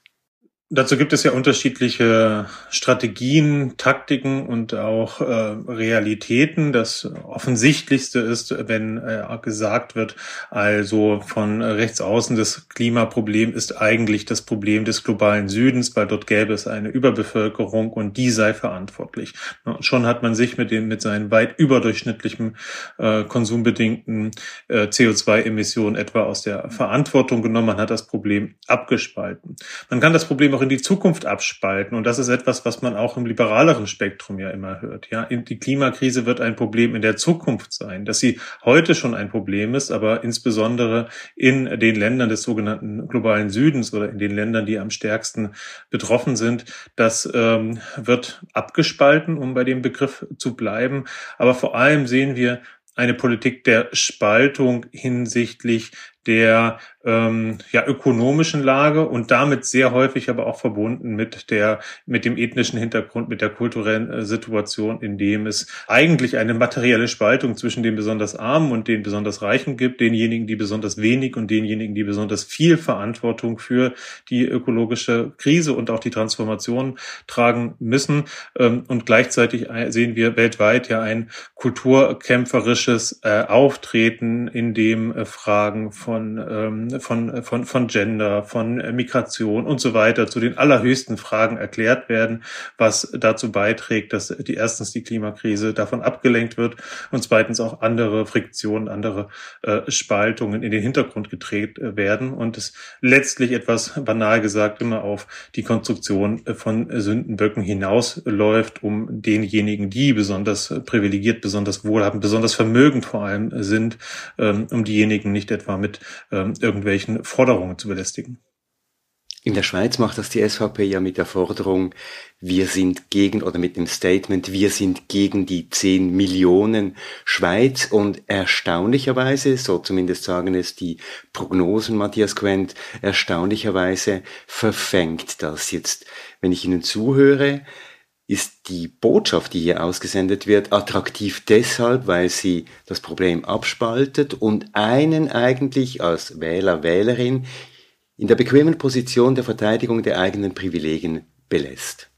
Dazu gibt es ja unterschiedliche Strategien, Taktiken und auch äh, Realitäten. Das offensichtlichste ist, wenn äh, gesagt wird, also von rechts außen das Klimaproblem ist eigentlich das Problem des globalen Südens, weil dort gäbe es eine Überbevölkerung und die sei verantwortlich. Und schon hat man sich mit dem mit seinen weit überdurchschnittlichen äh, konsumbedingten äh, CO2-Emissionen etwa aus der Verantwortung genommen. Man hat das Problem abgespalten. Man kann das Problem auch in die Zukunft abspalten. Und das ist etwas, was man auch im liberaleren Spektrum ja immer hört. Ja, die Klimakrise wird ein Problem in der Zukunft sein, dass sie heute schon ein Problem ist, aber insbesondere in den Ländern des sogenannten globalen Südens oder in den Ländern, die am stärksten betroffen sind, das ähm, wird abgespalten, um bei dem Begriff zu bleiben. Aber vor allem sehen wir eine Politik der Spaltung hinsichtlich der ähm, ja, ökonomischen Lage und damit sehr häufig aber auch verbunden mit der, mit dem ethnischen Hintergrund, mit der kulturellen äh, Situation, in dem es eigentlich eine materielle Spaltung zwischen den besonders Armen und den besonders Reichen gibt, denjenigen, die besonders wenig und denjenigen, die besonders viel Verantwortung für die ökologische Krise und auch die Transformation tragen müssen. Ähm, und gleichzeitig sehen wir weltweit ja ein kulturkämpferisches äh, Auftreten, in dem äh, Fragen von ähm, von, von, von Gender, von Migration und so weiter zu den allerhöchsten Fragen erklärt werden, was dazu beiträgt, dass die erstens die Klimakrise davon abgelenkt wird und zweitens auch andere Friktionen, andere äh, Spaltungen in den Hintergrund gedreht äh, werden und es letztlich etwas banal gesagt immer auf die Konstruktion von Sündenböcken hinausläuft, um denjenigen, die besonders privilegiert, besonders wohlhabend, besonders vermögend vor allem sind, ähm, um diejenigen nicht etwa mit ähm, irgendwelchen Forderungen zu belästigen. In der Schweiz macht das die SVP ja mit der Forderung, wir sind gegen oder mit dem Statement, wir sind gegen die 10 Millionen Schweiz und erstaunlicherweise, so zumindest sagen es die Prognosen Matthias Quent, erstaunlicherweise verfängt das jetzt. Wenn ich Ihnen zuhöre, ist die Botschaft, die hier ausgesendet wird, attraktiv deshalb, weil sie das Problem abspaltet und einen eigentlich als Wähler, Wählerin in der bequemen Position der Verteidigung der eigenen Privilegien belässt.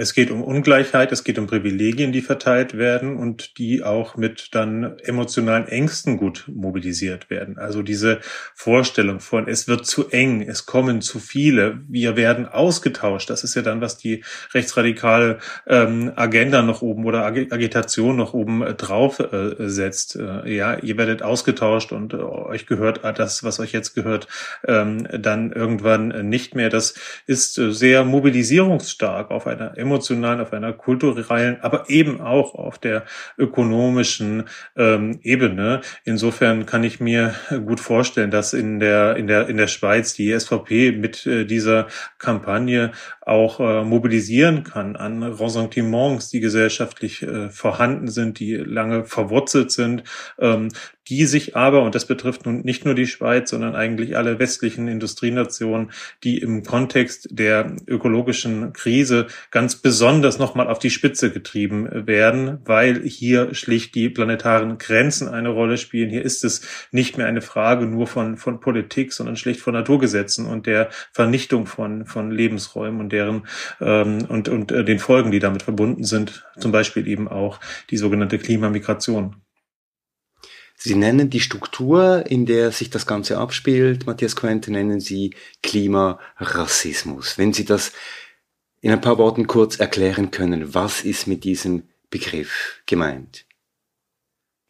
Es geht um Ungleichheit, es geht um Privilegien, die verteilt werden und die auch mit dann emotionalen Ängsten gut mobilisiert werden. Also diese Vorstellung von, es wird zu eng, es kommen zu viele, wir werden ausgetauscht. Das ist ja dann, was die rechtsradikale ähm, Agenda noch oben oder Ag Agitation noch oben äh, drauf äh, setzt. Äh, ja, ihr werdet ausgetauscht und äh, euch gehört das, was euch jetzt gehört, ähm, dann irgendwann nicht mehr. Das ist äh, sehr mobilisierungsstark auf einer emotionalen, auf einer kulturellen, aber eben auch auf der ökonomischen ähm, Ebene. Insofern kann ich mir gut vorstellen, dass in der in der in der Schweiz die SVP mit äh, dieser Kampagne auch äh, mobilisieren kann an Ressentiments, die gesellschaftlich äh, vorhanden sind, die lange verwurzelt sind, ähm, die sich aber, und das betrifft nun nicht nur die Schweiz, sondern eigentlich alle westlichen Industrienationen, die im Kontext der ökologischen Krise ganz besonders nochmal auf die Spitze getrieben werden, weil hier schlicht die planetaren Grenzen eine Rolle spielen. Hier ist es nicht mehr eine Frage nur von, von Politik, sondern schlicht von Naturgesetzen und der Vernichtung von, von Lebensräumen und deren ähm, und, und äh, den Folgen, die damit verbunden sind, zum Beispiel eben auch die sogenannte Klimamigration. Sie nennen die Struktur, in der sich das Ganze abspielt, Matthias Quente, nennen Sie Klimarassismus. Wenn Sie das in ein paar Worten kurz erklären können, was ist mit diesem Begriff gemeint?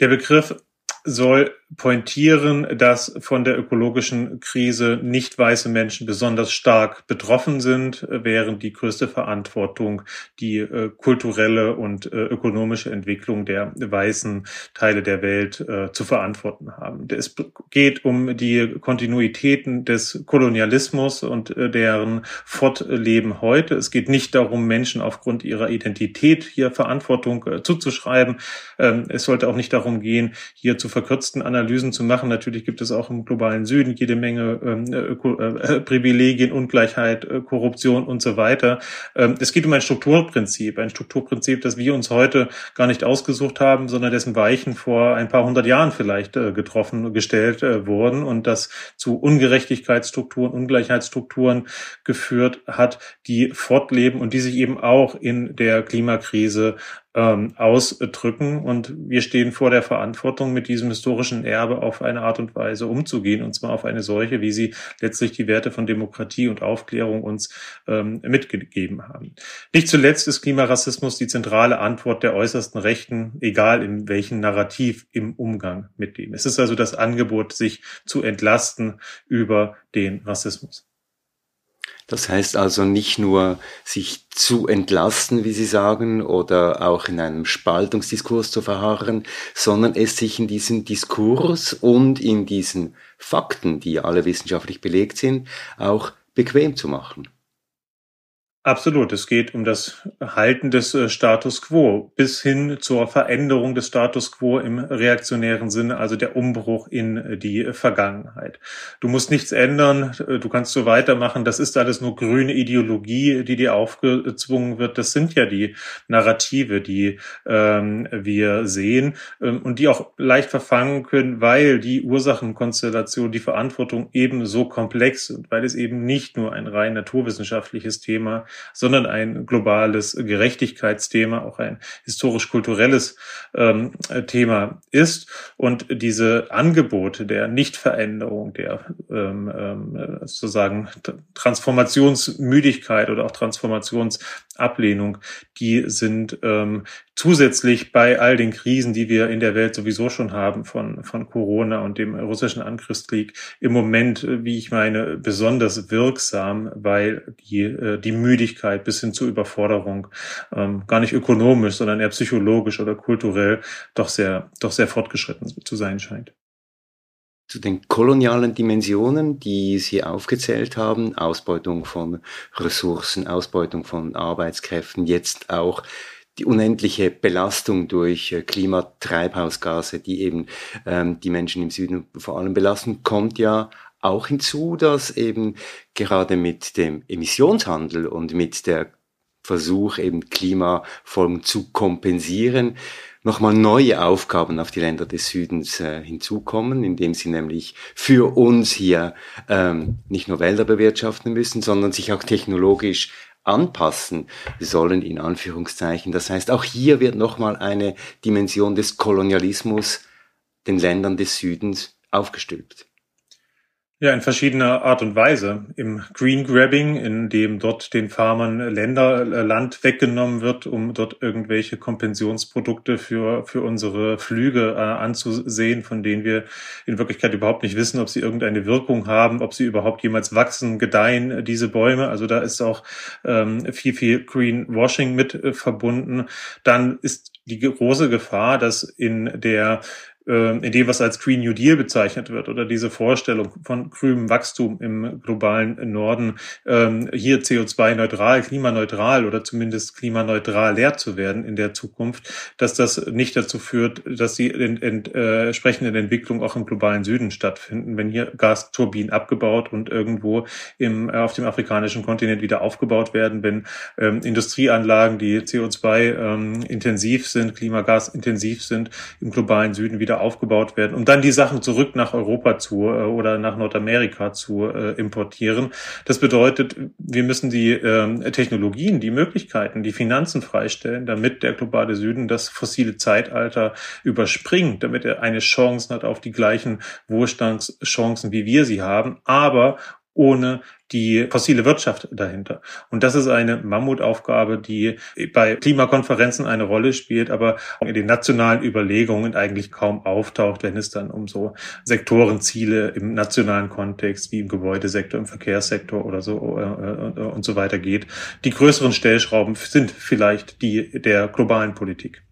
Der Begriff soll pointieren, dass von der ökologischen Krise nicht weiße Menschen besonders stark betroffen sind, während die größte Verantwortung die äh, kulturelle und äh, ökonomische Entwicklung der weißen Teile der Welt äh, zu verantworten haben. Es geht um die Kontinuitäten des Kolonialismus und äh, deren Fortleben heute. Es geht nicht darum, Menschen aufgrund ihrer Identität hier Verantwortung äh, zuzuschreiben. Ähm, es sollte auch nicht darum gehen, hier zu verkürzten Analysen zu machen. Natürlich gibt es auch im globalen Süden jede Menge ähm, äh, Privilegien, Ungleichheit, äh, Korruption und so weiter. Ähm, es geht um ein Strukturprinzip, ein Strukturprinzip, das wir uns heute gar nicht ausgesucht haben, sondern dessen Weichen vor ein paar hundert Jahren vielleicht äh, getroffen, gestellt äh, wurden und das zu Ungerechtigkeitsstrukturen, Ungleichheitsstrukturen geführt hat, die fortleben und die sich eben auch in der Klimakrise ähm, ausdrücken. Und wir stehen vor der Verantwortung, mit diesem historischen Erbe auf eine Art und Weise umzugehen, und zwar auf eine solche, wie sie letztlich die Werte von Demokratie und Aufklärung uns ähm, mitgegeben haben. Nicht zuletzt ist Klimarassismus die zentrale Antwort der äußersten Rechten, egal in welchem Narrativ im Umgang mit dem. Es ist also das Angebot, sich zu entlasten über den Rassismus. Das heißt also nicht nur sich zu entlasten, wie Sie sagen, oder auch in einem Spaltungsdiskurs zu verharren, sondern es sich in diesem Diskurs und in diesen Fakten, die alle wissenschaftlich belegt sind, auch bequem zu machen. Absolut. Es geht um das Halten des äh, Status quo bis hin zur Veränderung des Status quo im reaktionären Sinne, also der Umbruch in äh, die Vergangenheit. Du musst nichts ändern, äh, du kannst so weitermachen. Das ist alles nur grüne Ideologie, die dir aufgezwungen wird. Das sind ja die Narrative, die ähm, wir sehen ähm, und die auch leicht verfangen können, weil die Ursachenkonstellation, die Verantwortung eben so komplex sind, weil es eben nicht nur ein rein naturwissenschaftliches Thema sondern ein globales Gerechtigkeitsthema, auch ein historisch-kulturelles ähm, Thema ist. Und diese Angebote der Nichtveränderung, der ähm, ähm, sozusagen Transformationsmüdigkeit oder auch Transformationsablehnung, die sind ähm, zusätzlich bei all den Krisen, die wir in der Welt sowieso schon haben, von, von Corona und dem russischen Angriffskrieg, im Moment, wie ich meine, besonders wirksam, weil die, äh, die Müdigkeit bis hin zur Überforderung ähm, gar nicht ökonomisch, sondern eher psychologisch oder kulturell doch sehr, doch sehr fortgeschritten zu sein scheint zu den kolonialen Dimensionen, die Sie aufgezählt haben, Ausbeutung von Ressourcen, Ausbeutung von Arbeitskräften, jetzt auch die unendliche Belastung durch äh, Klimatreibhausgase, die eben ähm, die Menschen im Süden vor allem belasten, kommt ja auch hinzu, dass eben gerade mit dem Emissionshandel und mit der Versuch, eben Klimafolgen zu kompensieren, nochmal neue Aufgaben auf die Länder des Südens äh, hinzukommen, indem sie nämlich für uns hier ähm, nicht nur Wälder bewirtschaften müssen, sondern sich auch technologisch anpassen sollen, in Anführungszeichen. Das heißt, auch hier wird nochmal eine Dimension des Kolonialismus den Ländern des Südens aufgestülpt. Ja, in verschiedener Art und Weise. Im Green Grabbing, in dem dort den Farmern Länder, äh, Land weggenommen wird, um dort irgendwelche Kompensionsprodukte für, für unsere Flüge äh, anzusehen, von denen wir in Wirklichkeit überhaupt nicht wissen, ob sie irgendeine Wirkung haben, ob sie überhaupt jemals wachsen, gedeihen, diese Bäume. Also da ist auch ähm, viel, viel Greenwashing mit äh, verbunden. Dann ist die große Gefahr, dass in der in dem, was als Green New Deal bezeichnet wird oder diese Vorstellung von grünem Wachstum im globalen Norden, ähm, hier CO2-neutral, klimaneutral oder zumindest klimaneutral leer zu werden in der Zukunft, dass das nicht dazu führt, dass die äh, entsprechenden Entwicklungen auch im globalen Süden stattfinden, wenn hier Gasturbinen abgebaut und irgendwo im, äh, auf dem afrikanischen Kontinent wieder aufgebaut werden, wenn ähm, Industrieanlagen, die CO2 ähm, sind, Klimagas intensiv sind, im globalen Süden wieder aufgebaut werden, um dann die Sachen zurück nach Europa zu äh, oder nach Nordamerika zu äh, importieren. Das bedeutet, wir müssen die äh, Technologien, die Möglichkeiten, die Finanzen freistellen, damit der globale Süden das fossile Zeitalter überspringt, damit er eine Chance hat auf die gleichen Wohlstandschancen, wie wir sie haben, aber ohne die fossile Wirtschaft dahinter. Und das ist eine Mammutaufgabe, die bei Klimakonferenzen eine Rolle spielt, aber in den nationalen Überlegungen eigentlich kaum auftaucht, wenn es dann um so Sektorenziele im nationalen Kontext wie im Gebäudesektor, im Verkehrssektor oder so äh, äh, und so weiter geht. Die größeren Stellschrauben sind vielleicht die der globalen Politik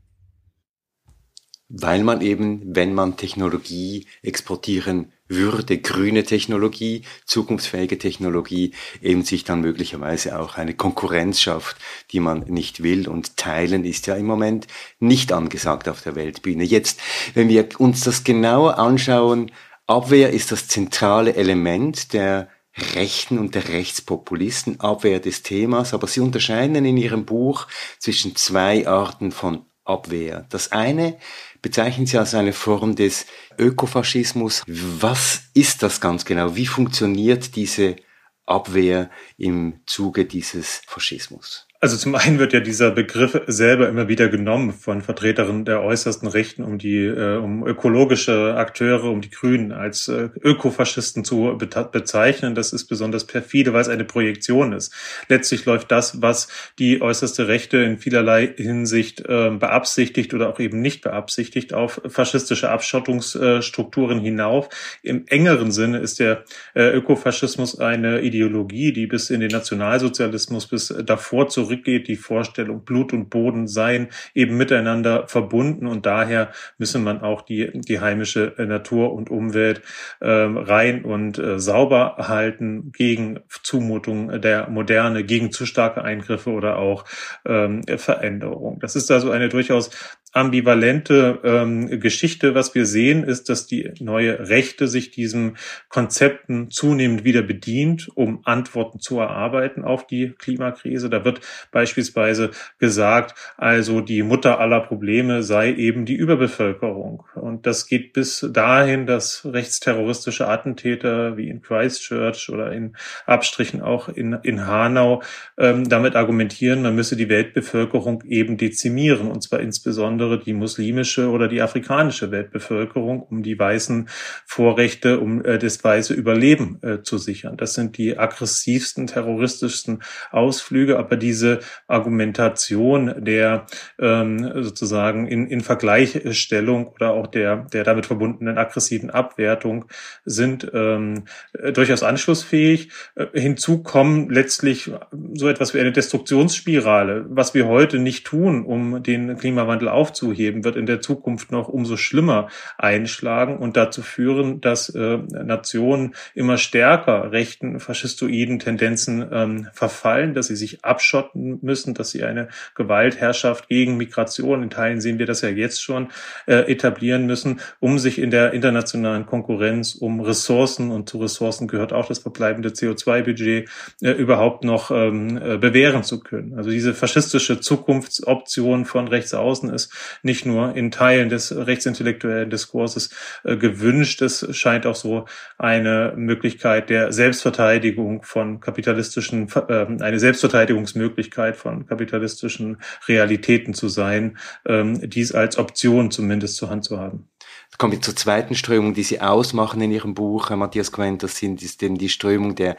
weil man eben, wenn man Technologie exportieren würde, grüne Technologie, zukunftsfähige Technologie, eben sich dann möglicherweise auch eine Konkurrenz schafft, die man nicht will. Und teilen ist ja im Moment nicht angesagt auf der Weltbühne. Jetzt, wenn wir uns das genauer anschauen, Abwehr ist das zentrale Element der Rechten und der Rechtspopulisten, Abwehr des Themas, aber sie unterscheiden in ihrem Buch zwischen zwei Arten von Abwehr. Das eine bezeichnen Sie als eine Form des Ökofaschismus. Was ist das ganz genau? Wie funktioniert diese Abwehr im Zuge dieses Faschismus? Also zum einen wird ja dieser Begriff selber immer wieder genommen von Vertreterinnen der äußersten Rechten, um die, äh, um ökologische Akteure, um die Grünen als äh, Ökofaschisten zu be bezeichnen. Das ist besonders perfide, weil es eine Projektion ist. Letztlich läuft das, was die äußerste Rechte in vielerlei Hinsicht äh, beabsichtigt oder auch eben nicht beabsichtigt, auf faschistische Abschottungsstrukturen hinauf. Im engeren Sinne ist der äh, Ökofaschismus eine Ideologie, die bis in den Nationalsozialismus bis davor zurück zurückgeht, die Vorstellung, Blut und Boden seien eben miteinander verbunden und daher müsse man auch die, die heimische Natur und Umwelt äh, rein und äh, sauber halten gegen Zumutung der Moderne, gegen zu starke Eingriffe oder auch ähm, Veränderung. Das ist also eine durchaus ambivalente ähm, Geschichte. Was wir sehen, ist, dass die neue Rechte sich diesen Konzepten zunehmend wieder bedient, um Antworten zu erarbeiten auf die Klimakrise. Da wird beispielsweise gesagt, also die Mutter aller Probleme sei eben die Überbevölkerung. Und das geht bis dahin, dass rechtsterroristische Attentäter wie in Christchurch oder in Abstrichen auch in, in Hanau ähm, damit argumentieren, man müsse die Weltbevölkerung eben dezimieren, und zwar insbesondere insbesondere die muslimische oder die afrikanische Weltbevölkerung, um die weißen Vorrechte, um äh, das weiße Überleben äh, zu sichern. Das sind die aggressivsten, terroristischsten Ausflüge, aber diese Argumentation der ähm, sozusagen in, in Vergleichstellung oder auch der, der damit verbundenen aggressiven Abwertung sind ähm, äh, durchaus anschlussfähig. Äh, hinzu kommen letztlich so etwas wie eine Destruktionsspirale, was wir heute nicht tun, um den Klimawandel aufzunehmen aufzuheben, wird in der Zukunft noch umso schlimmer einschlagen und dazu führen, dass äh, Nationen immer stärker rechten faschistoiden Tendenzen ähm, verfallen, dass sie sich abschotten müssen, dass sie eine Gewaltherrschaft gegen Migration, in Teilen sehen wir das ja jetzt schon, äh, etablieren müssen, um sich in der internationalen Konkurrenz um Ressourcen und zu Ressourcen gehört auch das verbleibende CO2-Budget äh, überhaupt noch ähm, äh, bewähren zu können. Also diese faschistische Zukunftsoption von rechts außen ist nicht nur in Teilen des rechtsintellektuellen Diskurses äh, gewünscht. Es scheint auch so eine Möglichkeit der Selbstverteidigung von kapitalistischen, äh, eine Selbstverteidigungsmöglichkeit von kapitalistischen Realitäten zu sein, ähm, dies als Option zumindest zur Hand zu haben. Kommen wir zur zweiten Strömung, die Sie ausmachen in Ihrem Buch, Herr Matthias Quent, das sind, ist eben die Strömung der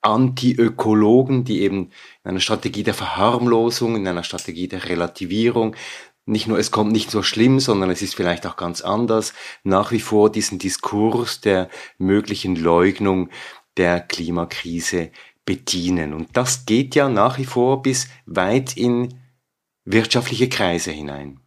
Anti-Ökologen, die eben in einer Strategie der Verharmlosung, in einer Strategie der Relativierung nicht nur, es kommt nicht so schlimm, sondern es ist vielleicht auch ganz anders, nach wie vor diesen Diskurs der möglichen Leugnung der Klimakrise bedienen. Und das geht ja nach wie vor bis weit in wirtschaftliche Kreise hinein.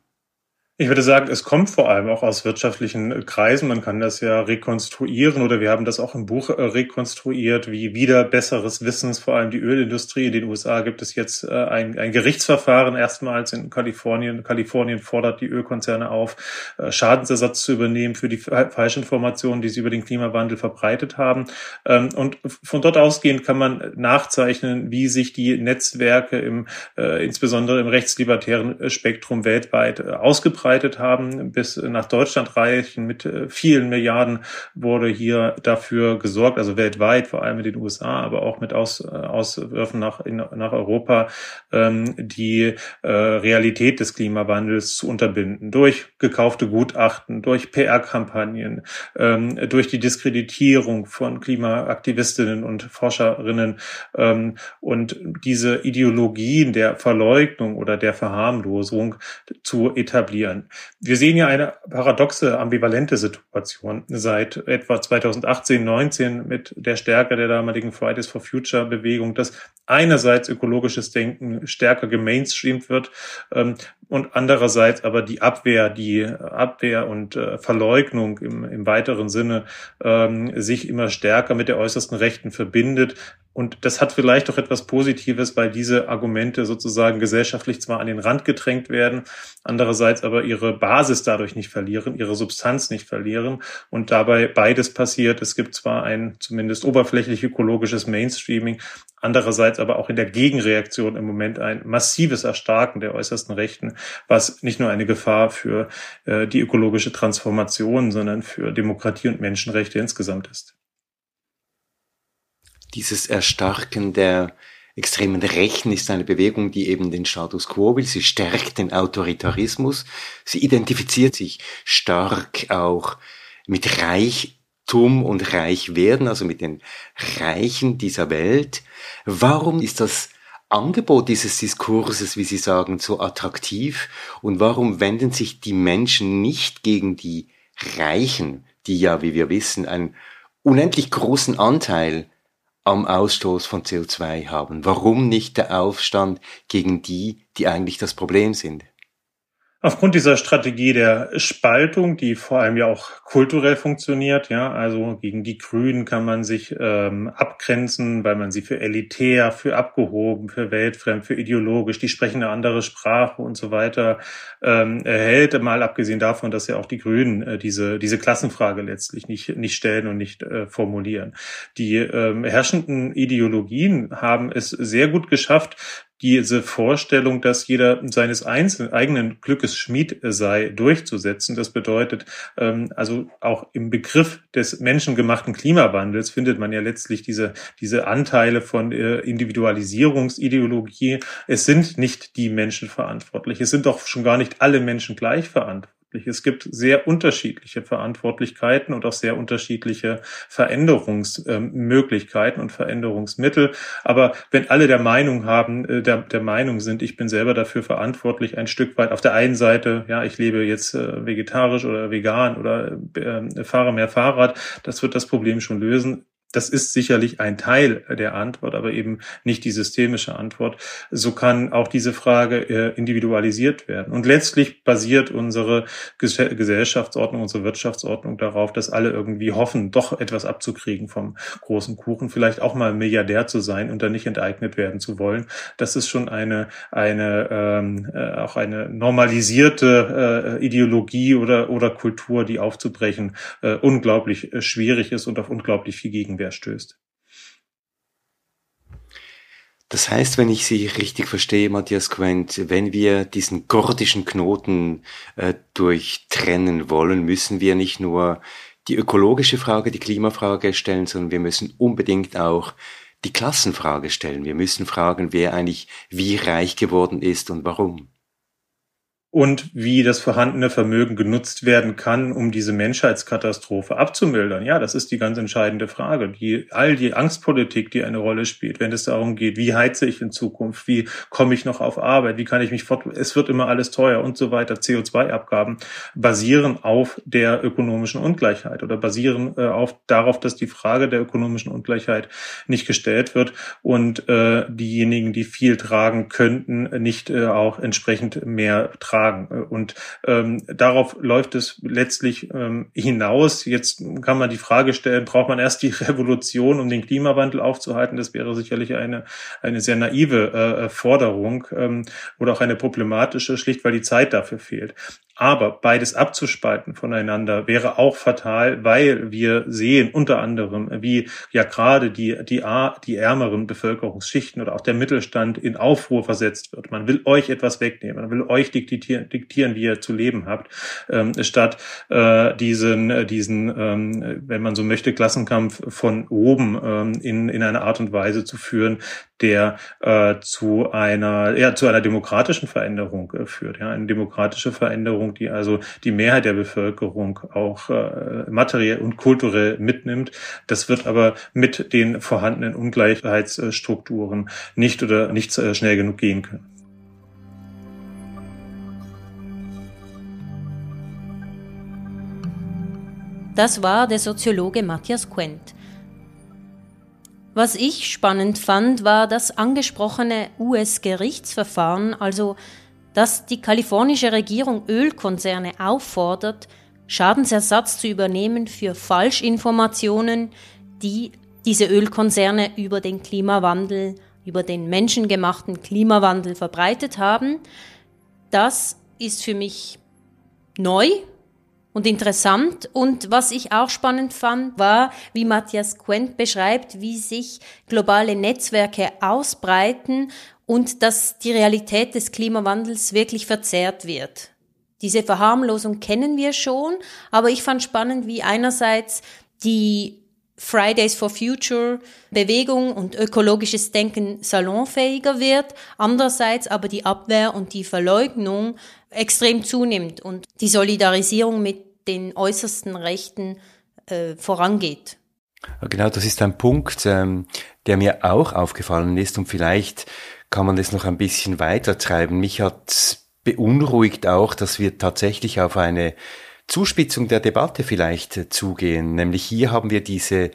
Ich würde sagen, es kommt vor allem auch aus wirtschaftlichen Kreisen. Man kann das ja rekonstruieren oder wir haben das auch im Buch äh, rekonstruiert, wie wieder besseres Wissens, vor allem die Ölindustrie. In den USA gibt es jetzt äh, ein, ein Gerichtsverfahren erstmals in Kalifornien. Kalifornien fordert die Ölkonzerne auf, äh, Schadensersatz zu übernehmen für die Falschinformationen, die sie über den Klimawandel verbreitet haben. Ähm, und von dort ausgehend kann man nachzeichnen, wie sich die Netzwerke im, insbesondere im rechtslibertären Spektrum weltweit ausgebreitet verbreitet haben, bis nach Deutschland reichen. Mit äh, vielen Milliarden wurde hier dafür gesorgt, also weltweit, vor allem in den USA, aber auch mit Aus, äh, Auswürfen nach, in, nach Europa, ähm, die äh, Realität des Klimawandels zu unterbinden. Durch gekaufte Gutachten, durch PR-Kampagnen, ähm, durch die Diskreditierung von Klimaaktivistinnen und Forscherinnen ähm, und diese Ideologien der Verleugnung oder der Verharmlosung zu etablieren. Wir sehen ja eine paradoxe, ambivalente Situation seit etwa 2018, 19 mit der Stärke der damaligen Fridays for Future Bewegung, dass einerseits ökologisches Denken stärker gemainstreamt wird ähm, und andererseits aber die Abwehr, die Abwehr und äh, Verleugnung im, im weiteren Sinne ähm, sich immer stärker mit der äußersten Rechten verbindet, und das hat vielleicht auch etwas Positives, weil diese Argumente sozusagen gesellschaftlich zwar an den Rand gedrängt werden, andererseits aber ihre Basis dadurch nicht verlieren, ihre Substanz nicht verlieren und dabei beides passiert. Es gibt zwar ein zumindest oberflächlich ökologisches Mainstreaming, andererseits aber auch in der Gegenreaktion im Moment ein massives Erstarken der äußersten Rechten, was nicht nur eine Gefahr für äh, die ökologische Transformation, sondern für Demokratie und Menschenrechte insgesamt ist dieses Erstarken der extremen Rechten ist eine Bewegung, die eben den Status quo will. Sie stärkt den Autoritarismus. Sie identifiziert sich stark auch mit Reichtum und Reichwerden, also mit den Reichen dieser Welt. Warum ist das Angebot dieses Diskurses, wie Sie sagen, so attraktiv? Und warum wenden sich die Menschen nicht gegen die Reichen, die ja, wie wir wissen, einen unendlich großen Anteil am Ausstoß von CO2 haben? Warum nicht der Aufstand gegen die, die eigentlich das Problem sind? Aufgrund dieser Strategie der Spaltung, die vor allem ja auch kulturell funktioniert, ja, also gegen die Grünen kann man sich ähm, abgrenzen, weil man sie für elitär, für abgehoben, für weltfremd, für ideologisch, die sprechen eine andere Sprache und so weiter ähm, hält. Mal abgesehen davon, dass ja auch die Grünen äh, diese diese Klassenfrage letztlich nicht nicht stellen und nicht äh, formulieren. Die ähm, herrschenden Ideologien haben es sehr gut geschafft, diese Vorstellung, dass jeder seines einzelnen eigenen Glückes Schmied sei, durchzusetzen. Das bedeutet, ähm, also auch im Begriff des menschengemachten Klimawandels findet man ja letztlich diese, diese Anteile von äh, Individualisierungsideologie. Es sind nicht die Menschen verantwortlich. Es sind doch schon gar nicht alle Menschen gleich verantwortlich verantwortlich. Es gibt sehr unterschiedliche Verantwortlichkeiten und auch sehr unterschiedliche Veränderungsmöglichkeiten und Veränderungsmittel. Aber wenn alle der Meinung haben, äh, der, der Meinung sind, ich bin selber dafür verantwortlich, ein Stück weit auf der einen Seite, ja, ich lebe jetzt äh, vegetarisch oder vegan oder äh, fahre mehr Fahrrad, das wird das Problem schon lösen das ist sicherlich ein Teil der Antwort, aber eben nicht die systemische Antwort. So kann auch diese Frage äh, individualisiert werden. Und letztlich basiert unsere Gesellschaftsordnung, unsere Wirtschaftsordnung darauf, dass alle irgendwie hoffen, doch etwas abzukriegen vom großen Kuchen, vielleicht auch mal Milliardär zu sein und dann nicht enteignet werden zu wollen. Das ist schon eine, eine ähm, äh, auch eine normalisierte äh, Ideologie oder, oder Kultur, die aufzubrechen äh, unglaublich äh, schwierig ist und auf unglaublich viel Gegenwehr Gegenwehr stößt. Das heißt, wenn ich Sie richtig verstehe, Matthias Quent, wenn wir diesen gordischen Knoten äh, durchtrennen wollen, müssen wir nicht nur die ökologische Frage, die Klimafrage stellen, sondern wir müssen unbedingt auch die Klassenfrage stellen. Wir müssen fragen, wer eigentlich wie reich geworden ist und warum und wie das vorhandene Vermögen genutzt werden kann, um diese Menschheitskatastrophe abzumildern. Ja, das ist die ganz entscheidende Frage. Die, all die Angstpolitik, die eine Rolle spielt, wenn es darum geht, wie heize ich in Zukunft, wie komme ich noch auf Arbeit, wie kann ich mich fort, es wird immer alles teuer und so weiter. CO2-Abgaben basieren auf der ökonomischen Ungleichheit oder basieren äh, auf darauf, dass die Frage der ökonomischen Ungleichheit nicht gestellt wird und äh, diejenigen, die viel tragen könnten, nicht äh, auch entsprechend mehr tragen tragen. Und ähm, darauf läuft es letztlich ähm, hinaus. Jetzt kann man die Frage stellen, braucht man erst die Revolution, um den Klimawandel aufzuhalten? Das wäre sicherlich eine, eine sehr naive äh, Forderung ähm, oder auch eine problematische, schlicht weil die Zeit dafür fehlt. Aber beides abzuspalten voneinander wäre auch fatal, weil wir sehen unter anderem, wie ja gerade die, die, die ärmeren Bevölkerungsschichten oder auch der Mittelstand in Aufruhr versetzt wird. Man will euch etwas wegnehmen, man will euch diktieren, diktieren wie ihr zu leben habt, ähm, statt äh, diesen, äh, diesen ähm, wenn man so möchte, Klassenkampf von oben ähm, in, in eine Art und Weise zu führen, der äh, zu einer, ja, zu einer demokratischen Veränderung äh, führt. Ja, eine demokratische Veränderung, die also die Mehrheit der Bevölkerung auch äh, materiell und kulturell mitnimmt. Das wird aber mit den vorhandenen Ungleichheitsstrukturen nicht oder nicht äh, schnell genug gehen können. Das war der Soziologe Matthias Quent. Was ich spannend fand, war das angesprochene US-Gerichtsverfahren, also dass die kalifornische Regierung Ölkonzerne auffordert, Schadensersatz zu übernehmen für Falschinformationen, die diese Ölkonzerne über den Klimawandel, über den menschengemachten Klimawandel verbreitet haben. Das ist für mich neu und interessant. Und was ich auch spannend fand, war, wie Matthias Quent beschreibt, wie sich globale Netzwerke ausbreiten und dass die Realität des Klimawandels wirklich verzerrt wird. Diese Verharmlosung kennen wir schon, aber ich fand spannend, wie einerseits die Fridays for Future Bewegung und ökologisches Denken salonfähiger wird, andererseits aber die Abwehr und die Verleugnung extrem zunimmt und die Solidarisierung mit den äußersten Rechten äh, vorangeht. Genau, das ist ein Punkt, ähm, der mir auch aufgefallen ist und vielleicht kann man das noch ein bisschen weiter treiben. Mich hat beunruhigt auch, dass wir tatsächlich auf eine Zuspitzung der Debatte vielleicht zugehen. Nämlich hier haben wir diese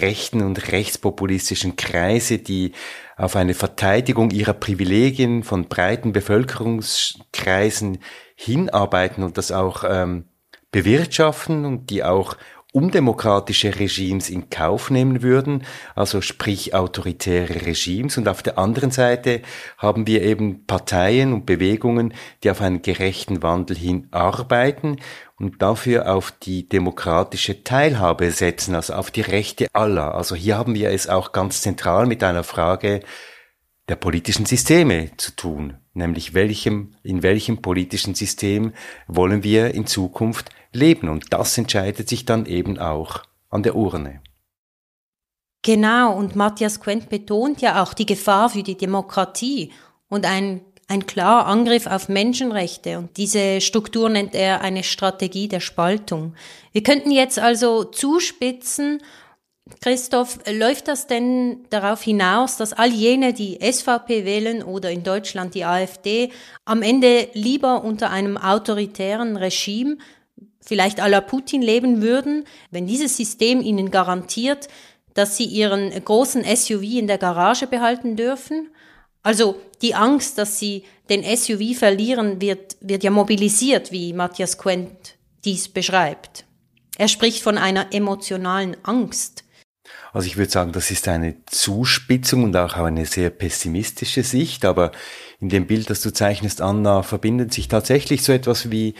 rechten und rechtspopulistischen Kreise, die auf eine Verteidigung ihrer Privilegien von breiten Bevölkerungskreisen hinarbeiten und das auch ähm, bewirtschaften und die auch undemokratische Regimes in Kauf nehmen würden, also sprich autoritäre Regimes. Und auf der anderen Seite haben wir eben Parteien und Bewegungen, die auf einen gerechten Wandel hin arbeiten und dafür auf die demokratische Teilhabe setzen, also auf die Rechte aller. Also hier haben wir es auch ganz zentral mit einer Frage der politischen Systeme zu tun, nämlich welchem, in welchem politischen System wollen wir in Zukunft leben. Und das entscheidet sich dann eben auch an der Urne. Genau, und Matthias Quent betont ja auch die Gefahr für die Demokratie und ein, ein klarer Angriff auf Menschenrechte. Und diese Struktur nennt er eine Strategie der Spaltung. Wir könnten jetzt also zuspitzen, Christoph, läuft das denn darauf hinaus, dass all jene, die SVP wählen oder in Deutschland die AfD, am Ende lieber unter einem autoritären Regime vielleicht à la Putin leben würden, wenn dieses System ihnen garantiert, dass sie ihren großen SUV in der Garage behalten dürfen? Also die Angst, dass sie den SUV verlieren, wird, wird ja mobilisiert, wie Matthias Quent dies beschreibt. Er spricht von einer emotionalen Angst. Also ich würde sagen, das ist eine Zuspitzung und auch eine sehr pessimistische Sicht, aber in dem Bild, das du zeichnest, Anna, verbindet sich tatsächlich so etwas wie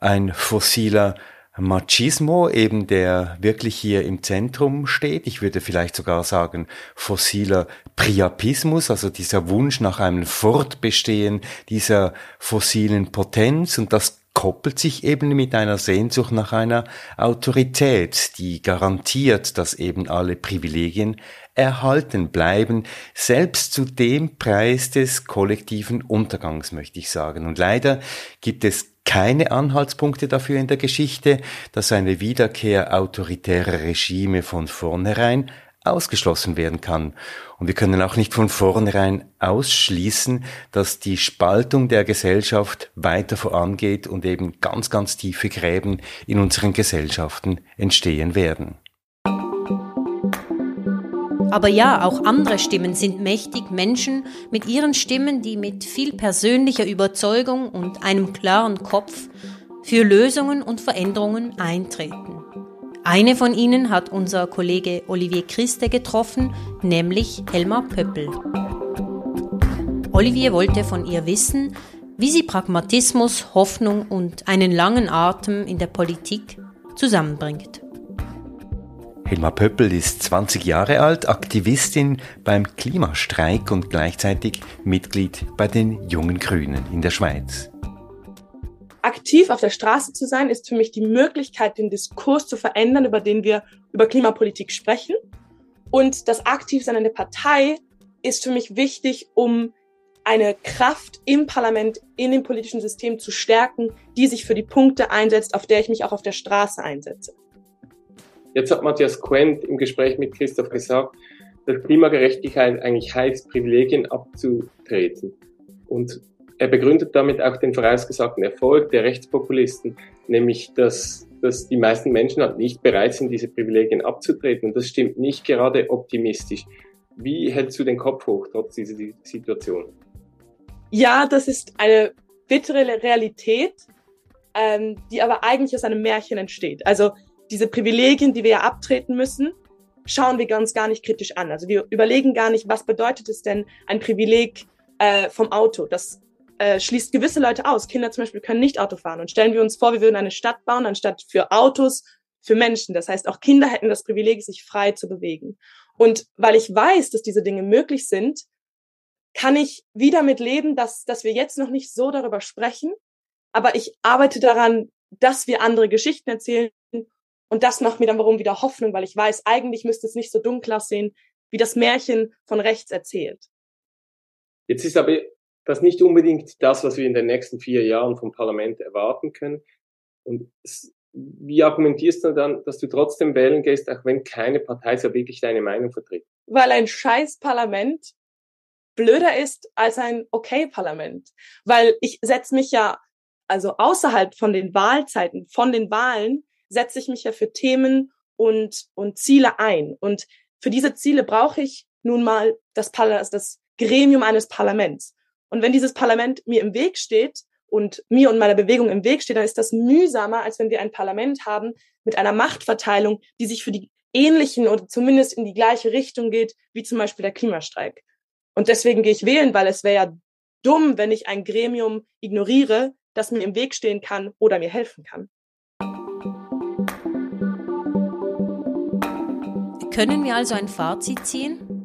ein fossiler Machismo, eben der wirklich hier im Zentrum steht. Ich würde vielleicht sogar sagen fossiler Priapismus, also dieser Wunsch nach einem Fortbestehen dieser fossilen Potenz und das koppelt sich eben mit einer Sehnsucht nach einer Autorität, die garantiert, dass eben alle Privilegien erhalten bleiben, selbst zu dem Preis des kollektiven Untergangs, möchte ich sagen. Und leider gibt es keine Anhaltspunkte dafür in der Geschichte, dass eine Wiederkehr autoritärer Regime von vornherein ausgeschlossen werden kann. Und wir können auch nicht von vornherein ausschließen, dass die Spaltung der Gesellschaft weiter vorangeht und eben ganz, ganz tiefe Gräben in unseren Gesellschaften entstehen werden. Aber ja, auch andere Stimmen sind mächtig, Menschen mit ihren Stimmen, die mit viel persönlicher Überzeugung und einem klaren Kopf für Lösungen und Veränderungen eintreten. Eine von ihnen hat unser Kollege Olivier Christe getroffen, nämlich Helma Pöppel. Olivier wollte von ihr wissen, wie sie Pragmatismus, Hoffnung und einen langen Atem in der Politik zusammenbringt. Hilma Pöppel ist 20 Jahre alt, Aktivistin beim Klimastreik und gleichzeitig Mitglied bei den Jungen Grünen in der Schweiz. Aktiv auf der Straße zu sein, ist für mich die Möglichkeit, den Diskurs zu verändern, über den wir über Klimapolitik sprechen. Und das Aktivsein in der Partei ist für mich wichtig, um eine Kraft im Parlament, in dem politischen System zu stärken, die sich für die Punkte einsetzt, auf der ich mich auch auf der Straße einsetze. Jetzt hat Matthias Quent im Gespräch mit Christoph gesagt, dass Klimagerechtigkeit eigentlich heißt, Privilegien abzutreten. Und er begründet damit auch den vorausgesagten Erfolg der Rechtspopulisten, nämlich dass, dass die meisten Menschen halt nicht bereit sind, diese Privilegien abzutreten. Und das stimmt nicht gerade optimistisch. Wie hältst du den Kopf hoch trotz dieser Situation? Ja, das ist eine bittere Realität, ähm, die aber eigentlich aus einem Märchen entsteht. Also diese Privilegien, die wir ja abtreten müssen, schauen wir ganz gar nicht kritisch an. Also wir überlegen gar nicht, was bedeutet es denn ein Privileg äh, vom Auto? Das äh, schließt gewisse Leute aus. Kinder zum Beispiel können nicht Auto fahren. Und stellen wir uns vor, wir würden eine Stadt bauen, anstatt für Autos, für Menschen. Das heißt, auch Kinder hätten das Privileg, sich frei zu bewegen. Und weil ich weiß, dass diese Dinge möglich sind, kann ich wieder mit leben, dass, dass wir jetzt noch nicht so darüber sprechen. Aber ich arbeite daran, dass wir andere Geschichten erzählen und das macht mir dann warum wieder Hoffnung, weil ich weiß, eigentlich müsste es nicht so dunkel aussehen, wie das Märchen von rechts erzählt. Jetzt ist aber das nicht unbedingt das, was wir in den nächsten vier Jahren vom Parlament erwarten können. Und wie argumentierst du dann, dass du trotzdem wählen gehst, auch wenn keine Partei so wirklich deine Meinung vertritt? Weil ein scheiß Parlament blöder ist als ein okay Parlament. Weil ich setze mich ja also außerhalb von den Wahlzeiten, von den Wahlen, setze ich mich ja für Themen und, und Ziele ein. Und für diese Ziele brauche ich nun mal das, Parlament, das Gremium eines Parlaments. Und wenn dieses Parlament mir im Weg steht und mir und meiner Bewegung im Weg steht, dann ist das mühsamer, als wenn wir ein Parlament haben mit einer Machtverteilung, die sich für die ähnlichen oder zumindest in die gleiche Richtung geht, wie zum Beispiel der Klimastreik. Und deswegen gehe ich wählen, weil es wäre ja dumm, wenn ich ein Gremium ignoriere, das mir im Weg stehen kann oder mir helfen kann. Können wir also ein Fazit ziehen?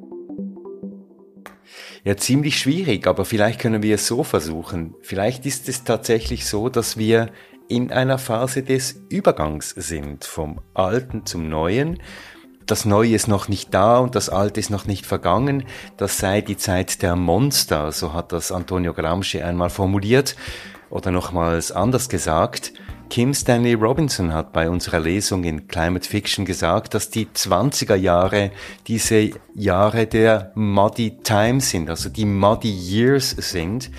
Ja, ziemlich schwierig, aber vielleicht können wir es so versuchen. Vielleicht ist es tatsächlich so, dass wir in einer Phase des Übergangs sind, vom Alten zum Neuen. Das Neue ist noch nicht da und das Alte ist noch nicht vergangen. Das sei die Zeit der Monster, so hat das Antonio Gramsci einmal formuliert. Oder nochmals anders gesagt, Kim Stanley Robinson hat bei unserer Lesung in Climate Fiction gesagt, dass die 20er Jahre diese Jahre der Muddy Times sind, also die Muddy Years sind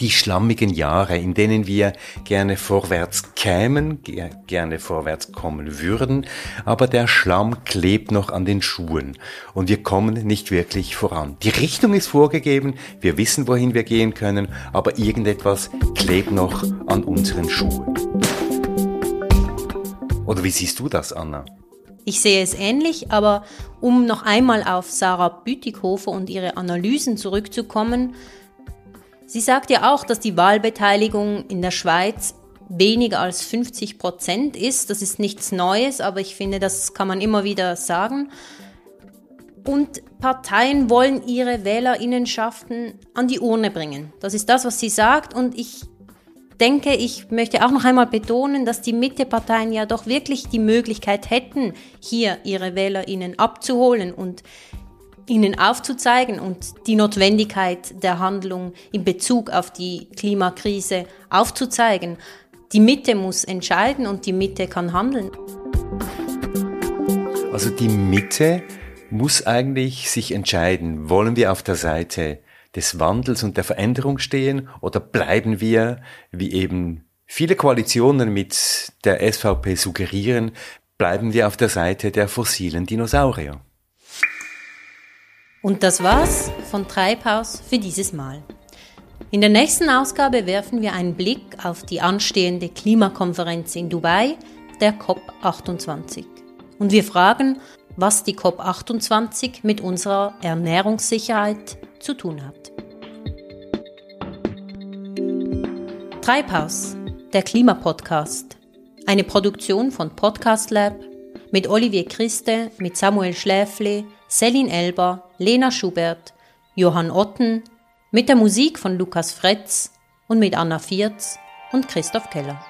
die schlammigen Jahre, in denen wir gerne vorwärts kämen, gerne vorwärts kommen würden, aber der Schlamm klebt noch an den Schuhen und wir kommen nicht wirklich voran. Die Richtung ist vorgegeben, wir wissen, wohin wir gehen können, aber irgendetwas klebt noch an unseren Schuhen. Oder wie siehst du das, Anna? Ich sehe es ähnlich, aber um noch einmal auf Sarah Bütikofer und ihre Analysen zurückzukommen, Sie sagt ja auch, dass die Wahlbeteiligung in der Schweiz weniger als 50 Prozent ist. Das ist nichts Neues, aber ich finde, das kann man immer wieder sagen. Und Parteien wollen ihre Wählerinnenschaften an die Urne bringen. Das ist das, was sie sagt. Und ich denke, ich möchte auch noch einmal betonen, dass die Mitteparteien ja doch wirklich die Möglichkeit hätten, hier ihre Wählerinnen abzuholen und ihnen aufzuzeigen und die Notwendigkeit der Handlung in Bezug auf die Klimakrise aufzuzeigen. Die Mitte muss entscheiden und die Mitte kann handeln. Also die Mitte muss eigentlich sich entscheiden, wollen wir auf der Seite des Wandels und der Veränderung stehen oder bleiben wir, wie eben viele Koalitionen mit der SVP suggerieren, bleiben wir auf der Seite der fossilen Dinosaurier. Und das war's von Treibhaus für dieses Mal. In der nächsten Ausgabe werfen wir einen Blick auf die anstehende Klimakonferenz in Dubai, der COP28. Und wir fragen, was die COP28 mit unserer Ernährungssicherheit zu tun hat. Treibhaus, der Klimapodcast. Eine Produktion von Podcast Lab mit Olivier Christe, mit Samuel Schläfle, Selin Elber, Lena Schubert, Johann Otten, mit der Musik von Lukas Fretz und mit Anna Viertz und Christoph Keller.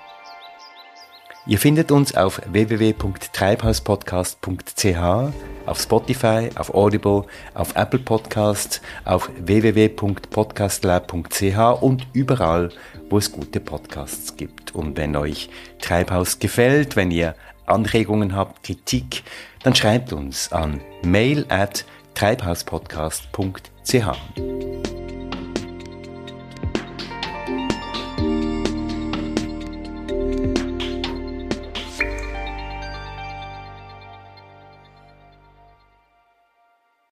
Ihr findet uns auf www.treibhauspodcast.ch, auf Spotify, auf Audible, auf Apple Podcasts, auf www.podcastlab.ch und überall, wo es gute Podcasts gibt. Und wenn euch Treibhaus gefällt, wenn ihr Anregungen habt, Kritik, dann schreibt uns an mail at treibhauspodcast.ch.